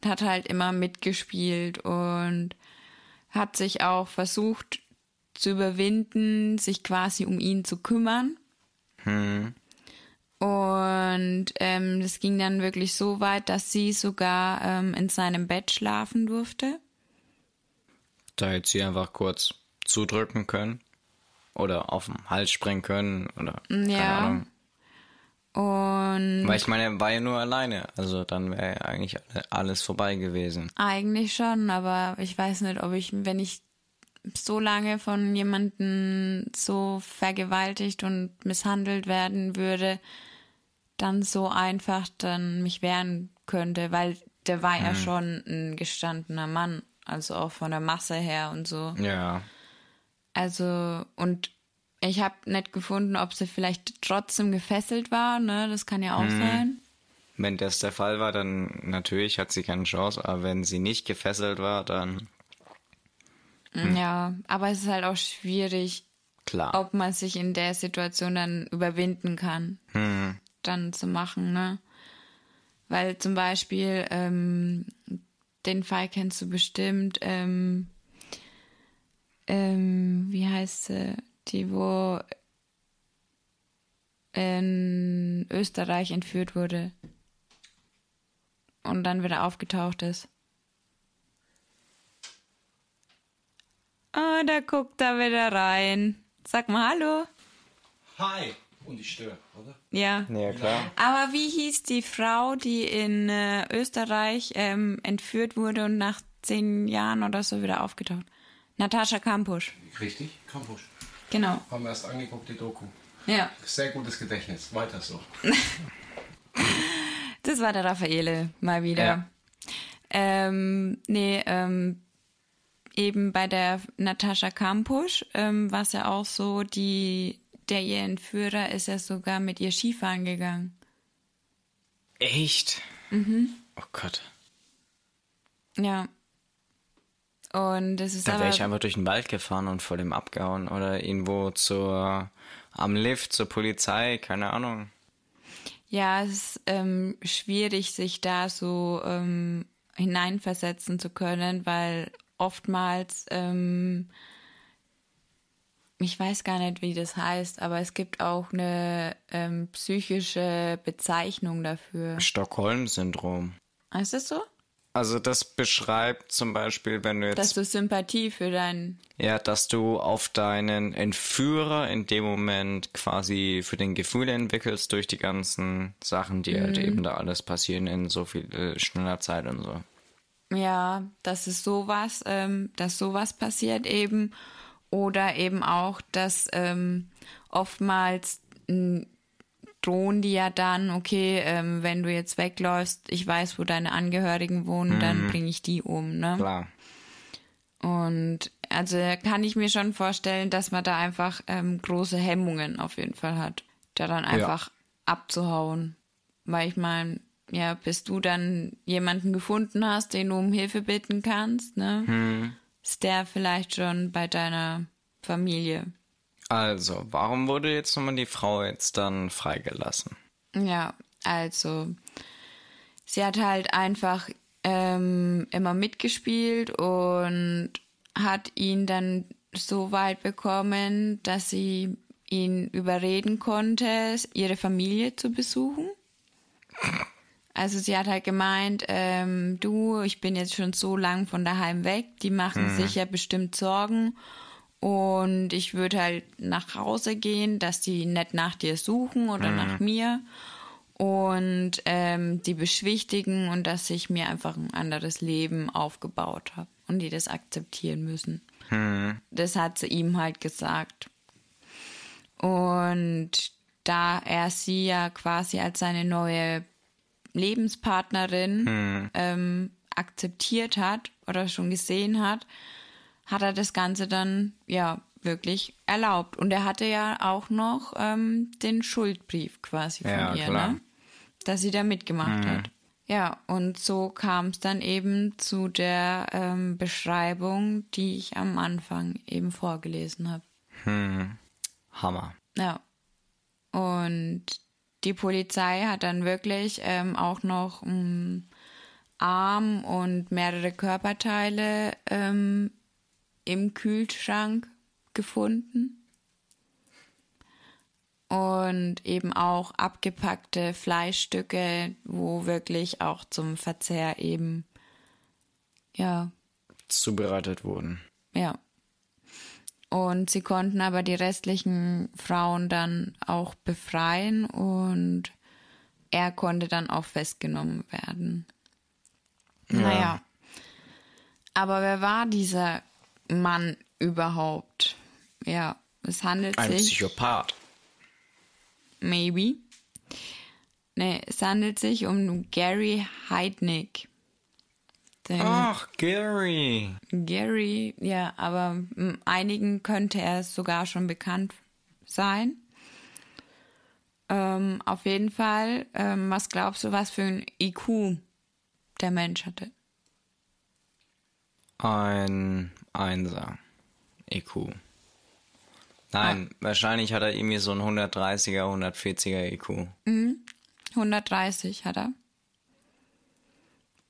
Und hat halt immer mitgespielt und hat sich auch versucht zu überwinden, sich quasi um ihn zu kümmern. hm, Und ähm, das ging dann wirklich so weit, dass sie sogar ähm, in seinem Bett schlafen durfte. Da hätte sie einfach kurz zudrücken können. Oder auf den Hals springen können. Oder keine Ja. Ahnung. Und Weil ich meine, er war ja nur alleine. Also dann wäre ja eigentlich alle- alles vorbei gewesen. eigentlich schon, aber ich weiß nicht, ob ich, wenn ich so lange von jemandem so vergewaltigt und misshandelt werden würde, dann so einfach dann mich wehren könnte, weil der war ja schon ein gestandener Mann, also auch von der Masse her und so. Ja. Also, und ich habe nicht gefunden, ob sie vielleicht trotzdem gefesselt war, ne? Das kann ja auch sein. Wenn das der Fall war, dann natürlich hat sie keine Chance. Aber wenn sie nicht gefesselt war, dann Ja, aber es ist halt auch schwierig, klar. ob man sich in der Situation dann überwinden kann, dann zu machen, ne? Weil zum Beispiel, ähm, den Fall kennst du bestimmt, ähm, ähm, wie heißt sie, die wo in Österreich entführt wurde und dann wieder aufgetaucht ist. Oh, da guckt er wieder rein. Sag mal Hallo. Hi! Und ich störe, oder? Ja. Ja, klar. Aber wie hieß die Frau, die in äh, Österreich ähm, entführt wurde und nach zehn Jahren oder so wieder aufgetaucht? Natascha Kampusch. Richtig? Campus. Genau. Haben wir erst angeguckt, die Doku. Ja. Sehr gutes Gedächtnis. Weiter so. Das war der Raffaele mal wieder. Ja. Ähm, nee, ähm, eben bei der Natascha Kampusch ähm, war es ja auch so, die, der ihr Entführer ist ja sogar mit ihr Skifahren gegangen. Echt? Oh Gott. Ja. Und es ist Da wäre ich einfach durch den Wald gefahren und vor dem abgehauen. Oder irgendwo zur am Lift zur Polizei, keine Ahnung. ja, es ist ähm, schwierig, sich da so ähm, hineinversetzen zu können, weil oftmals, ähm, ich weiß gar nicht, wie das heißt, aber es gibt auch eine ähm, psychische Bezeichnung dafür. Stockholm-Syndrom. Ist das so? Also das beschreibt zum Beispiel, wenn du jetzt Dass du Sympathie für deinen. Ja, dass du auf deinen Entführer in dem Moment quasi für den Gefühl entwickelst durch die ganzen Sachen, die halt eben da alles passieren in so viel äh, schneller Zeit und so. Ja, dass es sowas, ähm, dass sowas passiert eben. Oder eben auch, dass ähm, oftmals m, drohen die ja dann, okay, ähm, wenn du jetzt wegläufst, ich weiß, wo deine Angehörigen wohnen, dann bringe ich die um, ne? Klar. Und also kann ich mir schon vorstellen, dass man da einfach ähm, große Hemmungen auf jeden Fall hat, da dann einfach abzuhauen. Weil ich meine, ja, bis du dann jemanden gefunden hast, den du um Hilfe bitten kannst, ne? Ist der vielleicht schon bei deiner Familie. Also, warum wurde jetzt nochmal die Frau jetzt dann freigelassen? Ja, also sie hat halt einfach ähm, immer mitgespielt und hat ihn dann so weit bekommen, dass sie ihn überreden konnte, ihre Familie zu besuchen. Also sie hat halt gemeint, ähm, du, ich bin jetzt schon so lang von daheim weg, die machen sich ja bestimmt Sorgen. Und ich würde halt nach Hause gehen, dass die nicht nach dir suchen oder nach mir. Und ähm, die beschwichtigen und dass ich mir einfach ein anderes Leben aufgebaut habe und die das akzeptieren müssen. Das hat sie ihm halt gesagt. Und da er sie ja quasi als seine neue Lebenspartnerin ähm, akzeptiert hat oder schon gesehen hat, hat er das Ganze dann ja wirklich erlaubt. Und er hatte ja auch noch ähm, den Schuldbrief quasi von Ja, ihr, klar. ne? dass sie da mitgemacht hat. Ja, und so kam es dann eben zu der ähm, Beschreibung, die ich am Anfang eben vorgelesen habe. Hammer. Ja. Und die Polizei hat dann wirklich ähm, auch noch einen Arm und mehrere Körperteile ähm, im Kühlschrank gefunden. und eben auch abgepackte Fleischstücke, wo wirklich auch zum Verzehr eben, ja, Zubereitet wurden. ja. Und sie konnten aber die restlichen Frauen dann auch befreien und er konnte dann auch festgenommen werden. Naja. Aber wer war dieser Mann überhaupt? Ja, es handelt Ein sich. Psychopath. Maybe. Nee, es handelt sich um Gary Heidnick. Den Ach, Gary. Gary, ja, aber mm, einigen könnte er sogar schon bekannt sein. Ähm, auf jeden Fall, ähm, was glaubst du, was für ein IQ der Mensch hatte? Ein Einser. IQ. Nein, wahrscheinlich hat er irgendwie so ein 130er, 140er IQ. 130 hat er.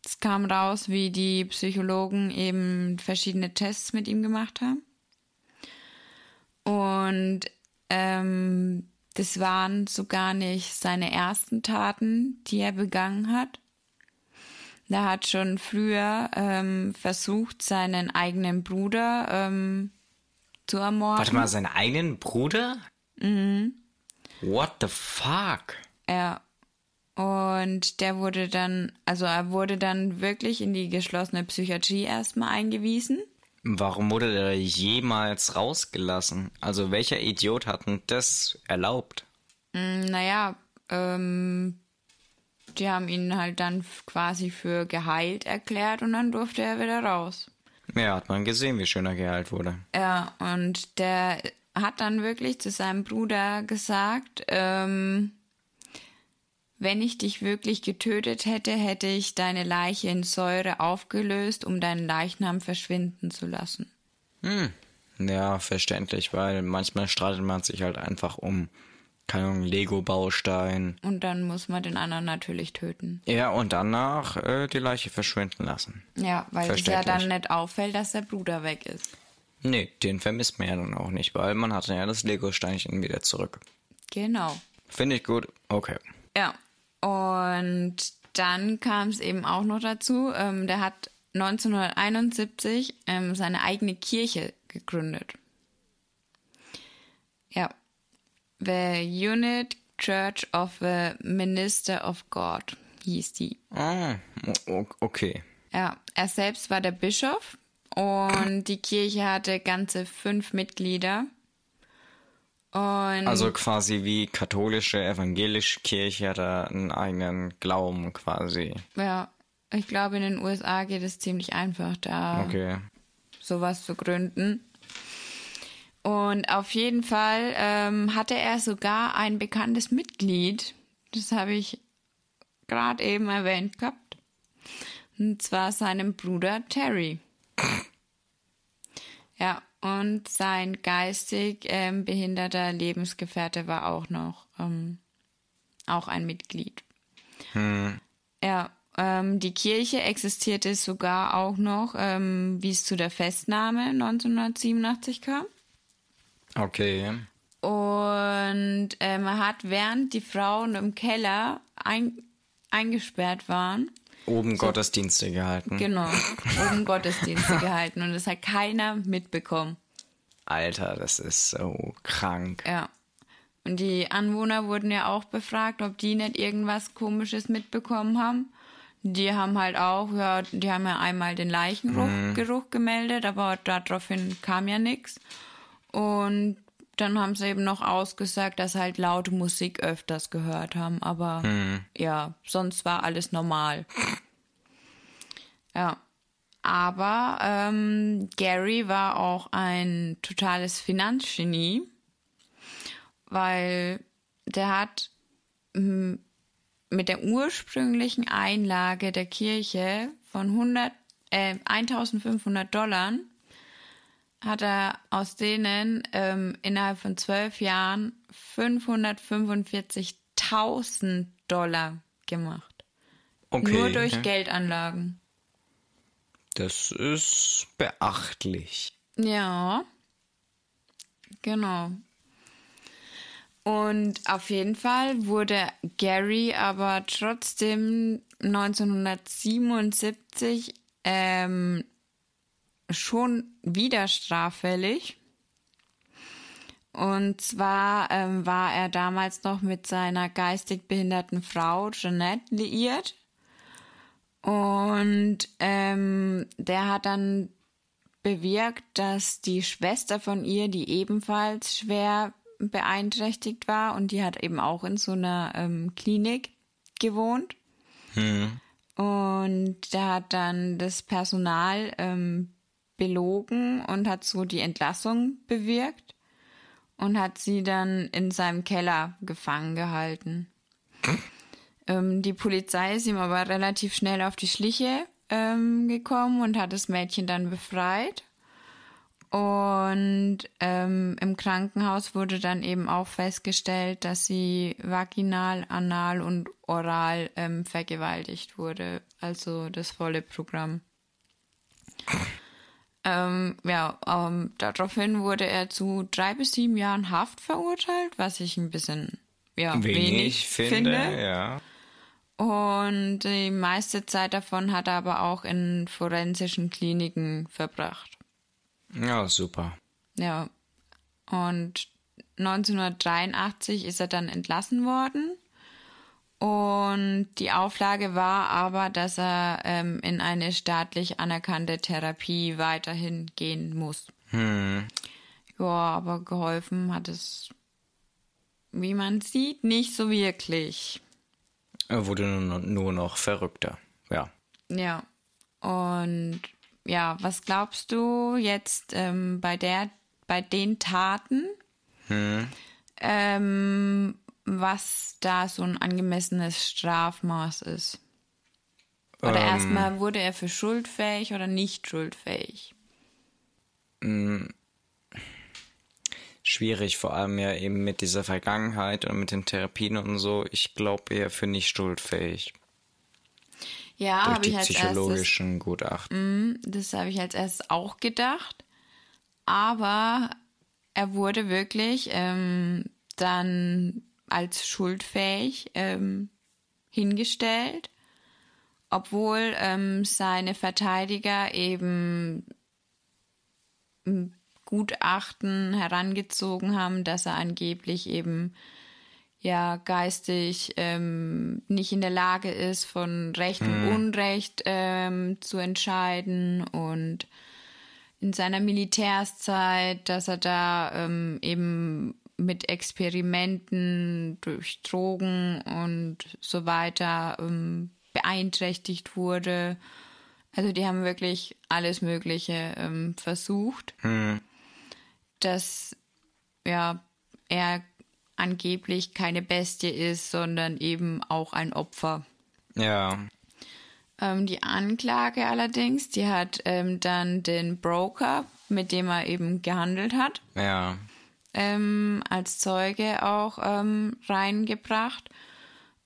Es kam raus, wie die Psychologen eben verschiedene Tests mit ihm gemacht haben. Und ähm, das waren so gar nicht seine ersten Taten, die er begangen hat. Er hat schon früher ähm, versucht, seinen eigenen Bruder ähm, zu ermorden. Warte mal, seinen eigenen Bruder? Mhm. What the fuck? Ja. Und der wurde dann, also er wurde dann wirklich in die geschlossene Psychiatrie erstmal eingewiesen. Warum wurde der jemals rausgelassen? Also welcher Idiot hat denn das erlaubt? Hm, Naja, ähm, die haben ihn halt dann quasi für geheilt erklärt und dann durfte er wieder raus. Ja, hat man gesehen, wie schön er geheilt wurde. Ja, und der hat dann wirklich zu seinem Bruder gesagt, ähm, wenn ich dich wirklich getötet hätte, hätte ich deine Leiche in Säure aufgelöst, um deinen Leichnam verschwinden zu lassen. Ja, verständlich, weil manchmal streitet man sich halt einfach um, keine Ahnung, Lego-Baustein. Und dann muss man den anderen natürlich töten. Ja, und danach äh, die Leiche verschwinden lassen. Ja, weil es ja dann nicht auffällt, dass der Bruder weg ist. Nee, den vermisst man ja dann auch nicht, weil man hatte ja das Lego-Steinchen wieder zurück. Genau. Finde ich gut. Okay. Ja. Und dann kam es eben auch noch dazu, ähm, der hat 1971 ähm, seine eigene Kirche gegründet. Ja. The Unit Church of the Minister of God hieß die. Ah, okay. Ja, er selbst war der Bischof und die Kirche hatte ganze fünf Mitglieder. Und Also quasi wie katholische, evangelische Kirche hat er einen eigenen Glauben quasi. ja, ich glaube, in den USA geht es ziemlich einfach, da Okay. sowas zu gründen. Und auf jeden Fall ähm, hatte er sogar ein bekanntes Mitglied. Das habe ich gerade eben erwähnt gehabt. Und zwar seinem Bruder Terry. Ja, und sein geistig ähm, behinderter Lebensgefährte war auch noch ähm, auch ein Mitglied. Ja, ähm, die Kirche existierte sogar auch noch, ähm, wie es zu der Festnahme 1987 kam. Okay. Und ähm, hat, während die Frauen im Keller ein, eingesperrt waren, Oben Gottesdienste gehalten. genau, oben Gottesdienste gehalten und das hat keiner mitbekommen. Alter, das ist so krank. Ja. Und die Anwohner wurden ja auch befragt, ob die nicht irgendwas Komisches mitbekommen haben. Die haben halt auch, ja, die haben ja einmal den Leichengeruch Geruch gemeldet, aber daraufhin kam ja nichts. Und dann haben sie eben noch ausgesagt, dass sie halt laute Musik öfters gehört haben, aber ja, sonst war alles normal. Ja. Aber ähm, Gary war auch ein totales Finanzgenie, weil der hat mm, mit der ursprünglichen Einlage der Kirche von 100, äh, 1500 Dollar hat er aus denen ähm, innerhalb von zwölf Jahren 545.000 Dollar gemacht. Okay. Nur durch ja. Geldanlagen. Das ist beachtlich. Ja, genau. Und auf jeden Fall wurde Gary aber trotzdem 1977 ähm, schon wieder straffällig. Und zwar ähm, war er damals noch mit seiner geistig behinderten Frau Jeanette liiert. Und ähm, der hat dann bewirkt, dass die Schwester von ihr, die ebenfalls schwer beeinträchtigt war und die hat eben auch in so einer ähm, Klinik gewohnt. Hm. Und der hat dann das Personal ähm, belogen und hat so die Entlassung bewirkt und hat sie dann in seinem Keller gefangen gehalten. Ähm, die Polizei ist ihm aber relativ schnell auf die Schliche ähm, gekommen und hat das Mädchen dann befreit. Und ähm, im Krankenhaus wurde dann eben auch festgestellt, dass sie vaginal, anal und oral ähm, vergewaltigt wurde. Also das volle Programm. Ähm, ja, ähm, daraufhin wurde er zu drei bis sieben Jahren Haft verurteilt, was ich ein bisschen ja, wenig, Wenig finde, finde. ja. Und die meiste Zeit davon hat er aber auch in forensischen Kliniken verbracht. Ja, super. Ja. Und 1983 ist er dann entlassen worden. Und die Auflage war aber, dass er ähm, in eine staatlich anerkannte Therapie weiterhin gehen muss. Hm. Ja, aber geholfen hat es, wie man sieht, nicht so wirklich. Er wurde nur, noch verrückter. Ja. Ja. Und ja, was glaubst du jetzt ähm, bei der, bei den Taten, Hm. ähm, was da so ein angemessenes Strafmaß ist? Oder Ähm. erstmal wurde er für schuldfähig oder nicht schuldfähig? Schwierig, vor allem ja eben mit dieser Vergangenheit und mit den Therapien und so. Ich glaube eher für nicht schuldfähig. Ja, durch habe die ich als erstes psychologischen Gutachten. Das habe ich als erstes auch gedacht. Aber er wurde wirklich ähm, dann als schuldfähig ähm, hingestellt, obwohl ähm, seine Verteidiger eben Gutachten herangezogen haben, dass er angeblich eben ja geistig ähm, nicht in der Lage ist, von Recht und Unrecht ähm, zu entscheiden und in seiner Militärszeit, dass er da ähm, eben mit Experimenten durch Drogen und so weiter ähm, beeinträchtigt wurde. Also die haben wirklich alles Mögliche ähm, versucht, dass ja er angeblich keine Bestie ist, sondern eben auch ein Opfer. Ja. Ähm, die Anklage allerdings, die hat ähm, dann den Broker, mit dem er eben gehandelt hat, Ja. Ähm, als Zeuge auch ähm, reingebracht.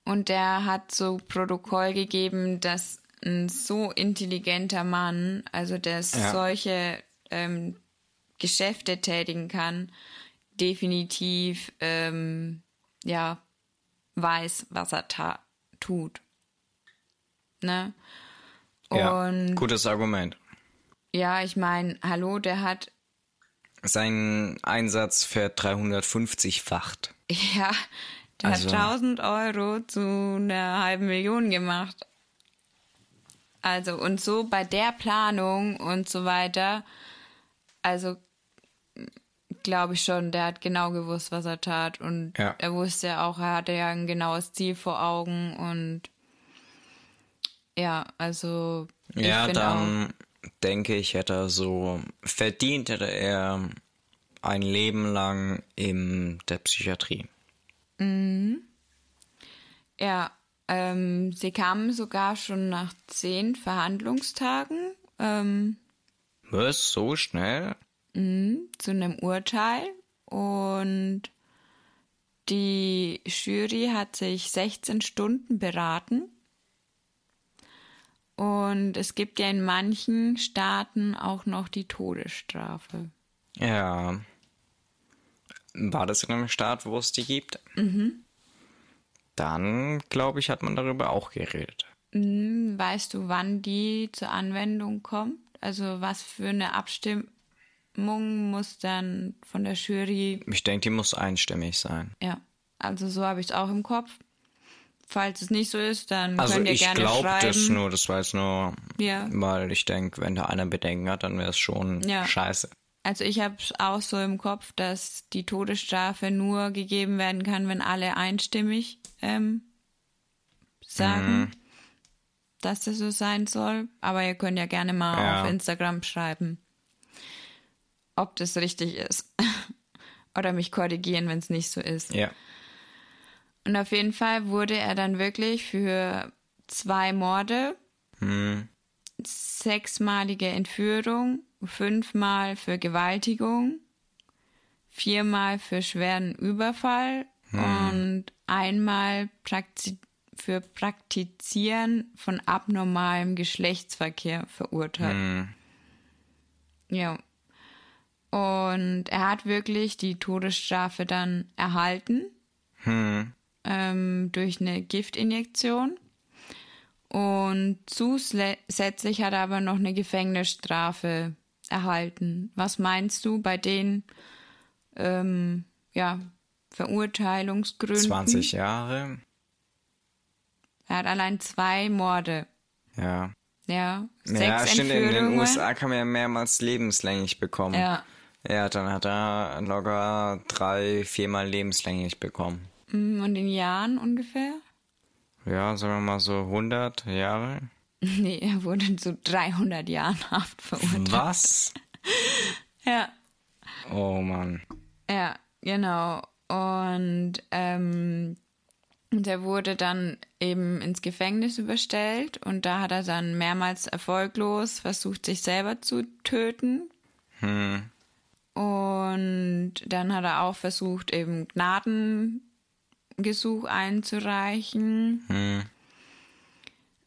Und der hat so Protokoll gegeben, dass ein so intelligenter Mann, also der Ja. solche ähm, Geschäfte tätigen kann, definitiv ähm, ja weiß, was er tut. Ne? ja. Und Gutes Argument. ja, ich meine, hallo, der hat Sein Einsatz ver350-facht. Ja, der Also- hat 1000 Euro zu einer halben Million gemacht. Also, und so bei der Planung und so weiter, also glaube ich schon, der hat genau gewusst, was er tat. Und Ja. er wusste ja auch, er hatte ja ein genaues Ziel vor Augen und ja, also Ja, dann denke ich, hätte er so verdient, hätte er ein Leben lang in der Psychiatrie. Ja, ähm, sie kamen sogar schon nach zehn Verhandlungstagen ähm, Was? So schnell? zu einem Urteil und die Jury hat sich 16 Stunden beraten. Und es gibt ja in manchen Staaten auch noch die Todesstrafe. Ja. war das in einem Staat, wo es die gibt, mhm. dann glaube ich, hat man darüber auch geredet. Hm, weißt du, wann die zur Anwendung kommt? Also was für eine Abstimmung muss dann von der Jury? Ich denke, die muss einstimmig sein. Ja, also so habe ich es auch im Kopf. Falls es nicht so ist, dann also könnt ihr gerne schreiben. Also ich glaube das nur, das war jetzt nur, ja. weil ich denke, wenn da einer Bedenken hat, dann wäre es schon ja. scheiße. Also ich habe auch so im Kopf, dass die Todesstrafe nur gegeben werden kann, wenn alle einstimmig ähm, sagen, mhm. dass das so sein soll. Aber ihr könnt ja gerne mal ja. auf Instagram schreiben, ob das richtig ist. Oder mich korrigieren, wenn es nicht so ist. Ja. Und auf jeden Fall wurde er dann wirklich für zwei Morde, hm. sechsmalige Entführung, fünfmal für Gewaltigung, viermal für schweren Überfall hm. und einmal praktiz für Praktizieren von abnormalem Geschlechtsverkehr verurteilt. Hm. Ja. Und er hat wirklich die Todesstrafe dann erhalten. Hm ähm, durch eine Giftinjektion. Und zusätzlich hat er aber noch eine Gefängnisstrafe erhalten. Was meinst du bei den ähm, ja, Verurteilungsgründen? 20 Jahre. Er hat allein zwei Morde. Ja. Ja, sechs ja, stimmt, in den USA kann man ja mehrmals lebenslänglich bekommen. Ja. Ja, dann hat er locker drei, viermal lebenslänglich bekommen. Mm, und in Jahren ungefähr? Ja, sagen wir mal so 100 Jahre. Nee, er wurde zu 300 Jahren Haft verurteilt. Was? ja. Oh Mann. Ja, genau. Und ähm, der wurde dann eben ins Gefängnis überstellt und da hat er dann mehrmals erfolglos versucht, sich selber zu töten. Hm. Und dann hat er auch versucht, eben Gnaden Gesuch einzureichen. Hm.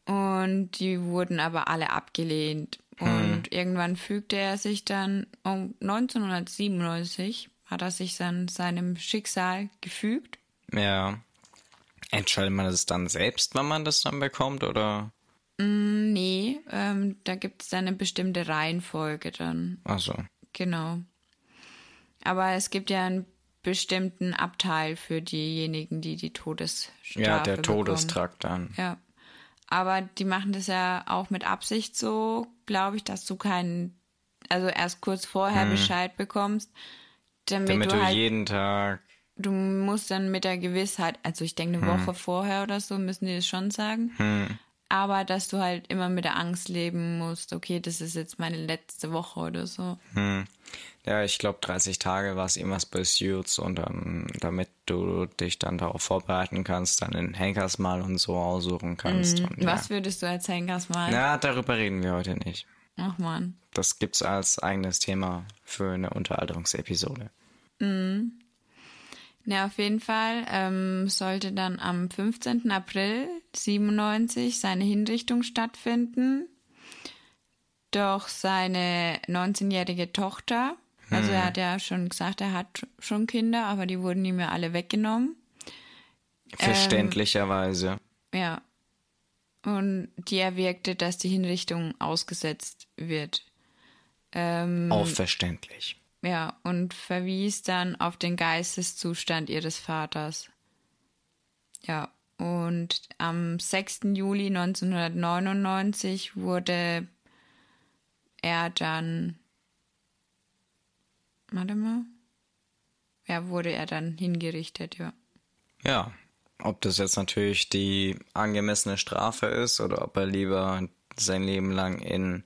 Und die wurden aber alle abgelehnt. Hm. Und irgendwann fügte er sich dann, um 1997 hat er sich dann seinem Schicksal gefügt. Ja. Entscheidet man das dann selbst, wann man das dann bekommt, oder? Mm, nee, ähm, da gibt es dann eine bestimmte Reihenfolge dann. Ach so. Genau. Aber es gibt ja ein bestimmten Abteil für diejenigen, die die Todesstrafe Ja, der bekommen. Todestrakt dann. Ja. Aber die machen das ja auch mit Absicht so, glaube ich, dass du keinen, also erst kurz vorher hm. Bescheid bekommst, damit, damit du, du halt, jeden Tag. Du musst dann mit der Gewissheit, also ich denke eine hm. Woche vorher oder so, müssen die das schon sagen. Hm. Aber dass du halt immer mit der Angst leben musst, okay, das ist jetzt meine letzte Woche oder so. Hm. Ja, ich glaube 30 Tage war es irgendwas bis Suits und dann, damit du dich dann darauf vorbereiten kannst, dann den Henkersmal und so aussuchen kannst. Mhm. Und, Was würdest du als Henkersmal? Ja, darüber reden wir heute nicht. Ach man. Das gibt's als eigenes Thema für eine Unterhaltungsepisode. Mhm. Ja, auf jeden Fall ähm, sollte dann am 15. April 97 seine Hinrichtung stattfinden. Doch seine 19-jährige Tochter also er hm. hat ja schon gesagt, er hat schon Kinder, aber die wurden ihm ja alle weggenommen. Verständlicherweise. Ähm, ja. Und die erwirkte, dass die Hinrichtung ausgesetzt wird. Ähm, Auch verständlich. Ja, und verwies dann auf den Geisteszustand ihres Vaters. Ja, und am 6. Juli 1999 wurde er dann Warte mal. Ja, wurde er dann hingerichtet, ja. Ja, ob das jetzt natürlich die angemessene Strafe ist oder ob er lieber sein Leben lang in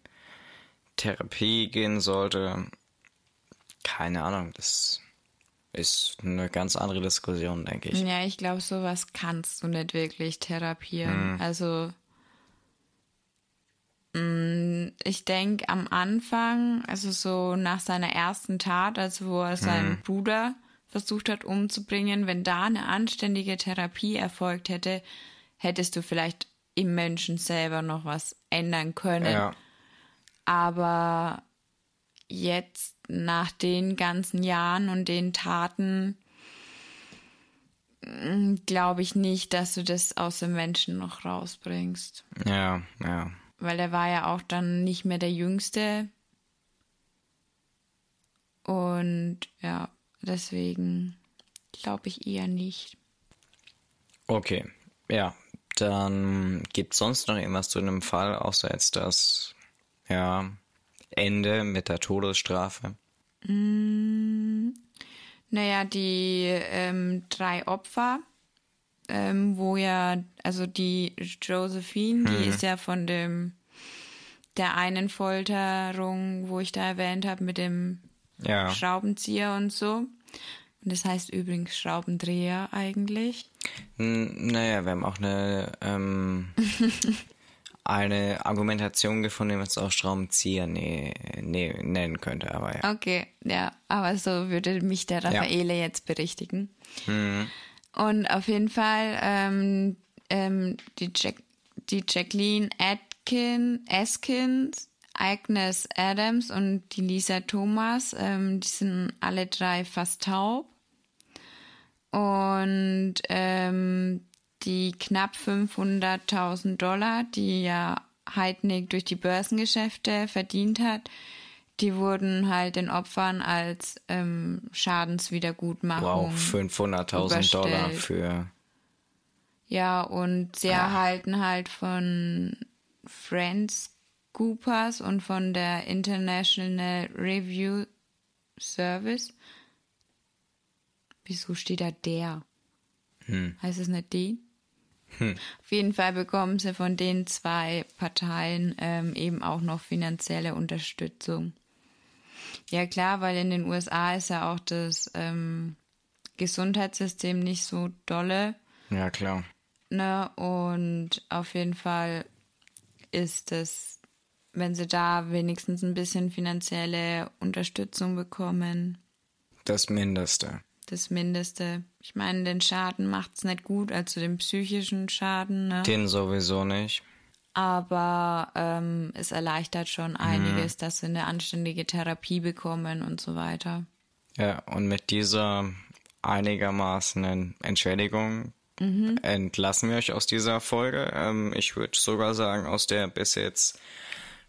Therapie gehen sollte, keine Ahnung. Das ist eine ganz andere Diskussion, denke ich. Ja, ich glaube, sowas kannst du nicht wirklich therapieren. Hm. Also Mm, ich denke am Anfang, also so nach seiner ersten Tat, also wo er seinen hm. Bruder versucht hat umzubringen, wenn da eine anständige Therapie erfolgt hätte, hättest du vielleicht im Menschen selber noch was ändern können. Ja. Aber jetzt nach den ganzen Jahren und den Taten glaube ich nicht, dass du das aus dem Menschen noch rausbringst. Ja, ja. Weil er war ja auch dann nicht mehr der Jüngste. Und ja, deswegen glaube ich eher nicht. Okay, ja. Dann gibt es sonst noch irgendwas zu einem Fall, außer jetzt das, ja, Ende mit der Todesstrafe? Naja, die ähm, drei Opfer, ähm, wo ja, also die Josephine, die ist ja von dem der einen Folterung, wo ich da erwähnt habe, mit dem Ja. Schraubenzieher und so. Und das heißt übrigens Schraubendreher eigentlich. N- Naja, wir haben auch eine, ähm, eine Argumentation gefunden, die man es auch Schraubenzieher nee, nee, nennen könnte, aber ja. Okay, ja, aber so würde mich der Raffaele jetzt berichtigen. Und auf jeden Fall ähm, ähm, die, Jack, die Jacqueline Atkin, Askins, Agnes Adams und die Lisa Thomas, ähm, die sind alle drei fast taub. Und ähm, die knapp 500.000 Dollar, die ja Heidnik durch die Börsengeschäfte verdient hat, die wurden halt den Opfern als ähm, Schadenswiedergutmachung. Wow, 500.000 Dollar für, Ja, und sie erhalten halt von Friends Coopers und von der International Review Service. Wieso steht da der? Heißt es nicht die? Auf jeden Fall bekommen sie von den zwei Parteien ähm, eben auch noch finanzielle Unterstützung. Ja klar, weil in den USA ist ja auch das ähm, Gesundheitssystem nicht so dolle. ja klar. Ne? Und auf jeden Fall ist es, wenn sie da wenigstens ein bisschen finanzielle Unterstützung bekommen, Das Mindeste. Das Mindeste. Ich meine, den Schaden macht's nicht gut, also den psychischen Schaden, ne? Den sowieso nicht. aber ähm, es erleichtert schon einiges, dass sie eine anständige Therapie bekommen und so weiter. Ja, und mit dieser einigermaßen Entschädigung entlassen wir euch aus dieser Folge. Ähm, ich würde sogar sagen, aus der bis jetzt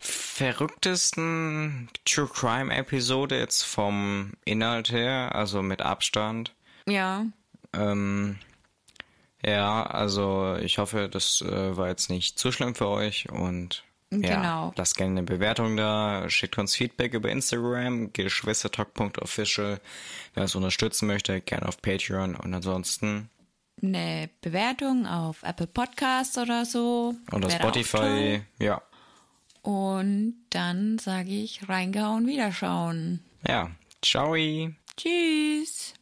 verrücktesten True Crime Episode jetzt vom Inhalt her, also mit Abstand. Ja, Ähm, ja, also ich hoffe, das äh, war jetzt nicht zu schlimm für euch und ja, Genau. lasst gerne eine Bewertung da, schickt uns Feedback über Instagram, geschwistertalk.official. Wer uns unterstützen möchte, gerne auf Patreon und ansonsten eine Bewertung auf Apple Podcasts oder so. toll. Spotify, ja. Und dann sage ich reingehauen, wiederschauen. Ja, ciao. Tschüss.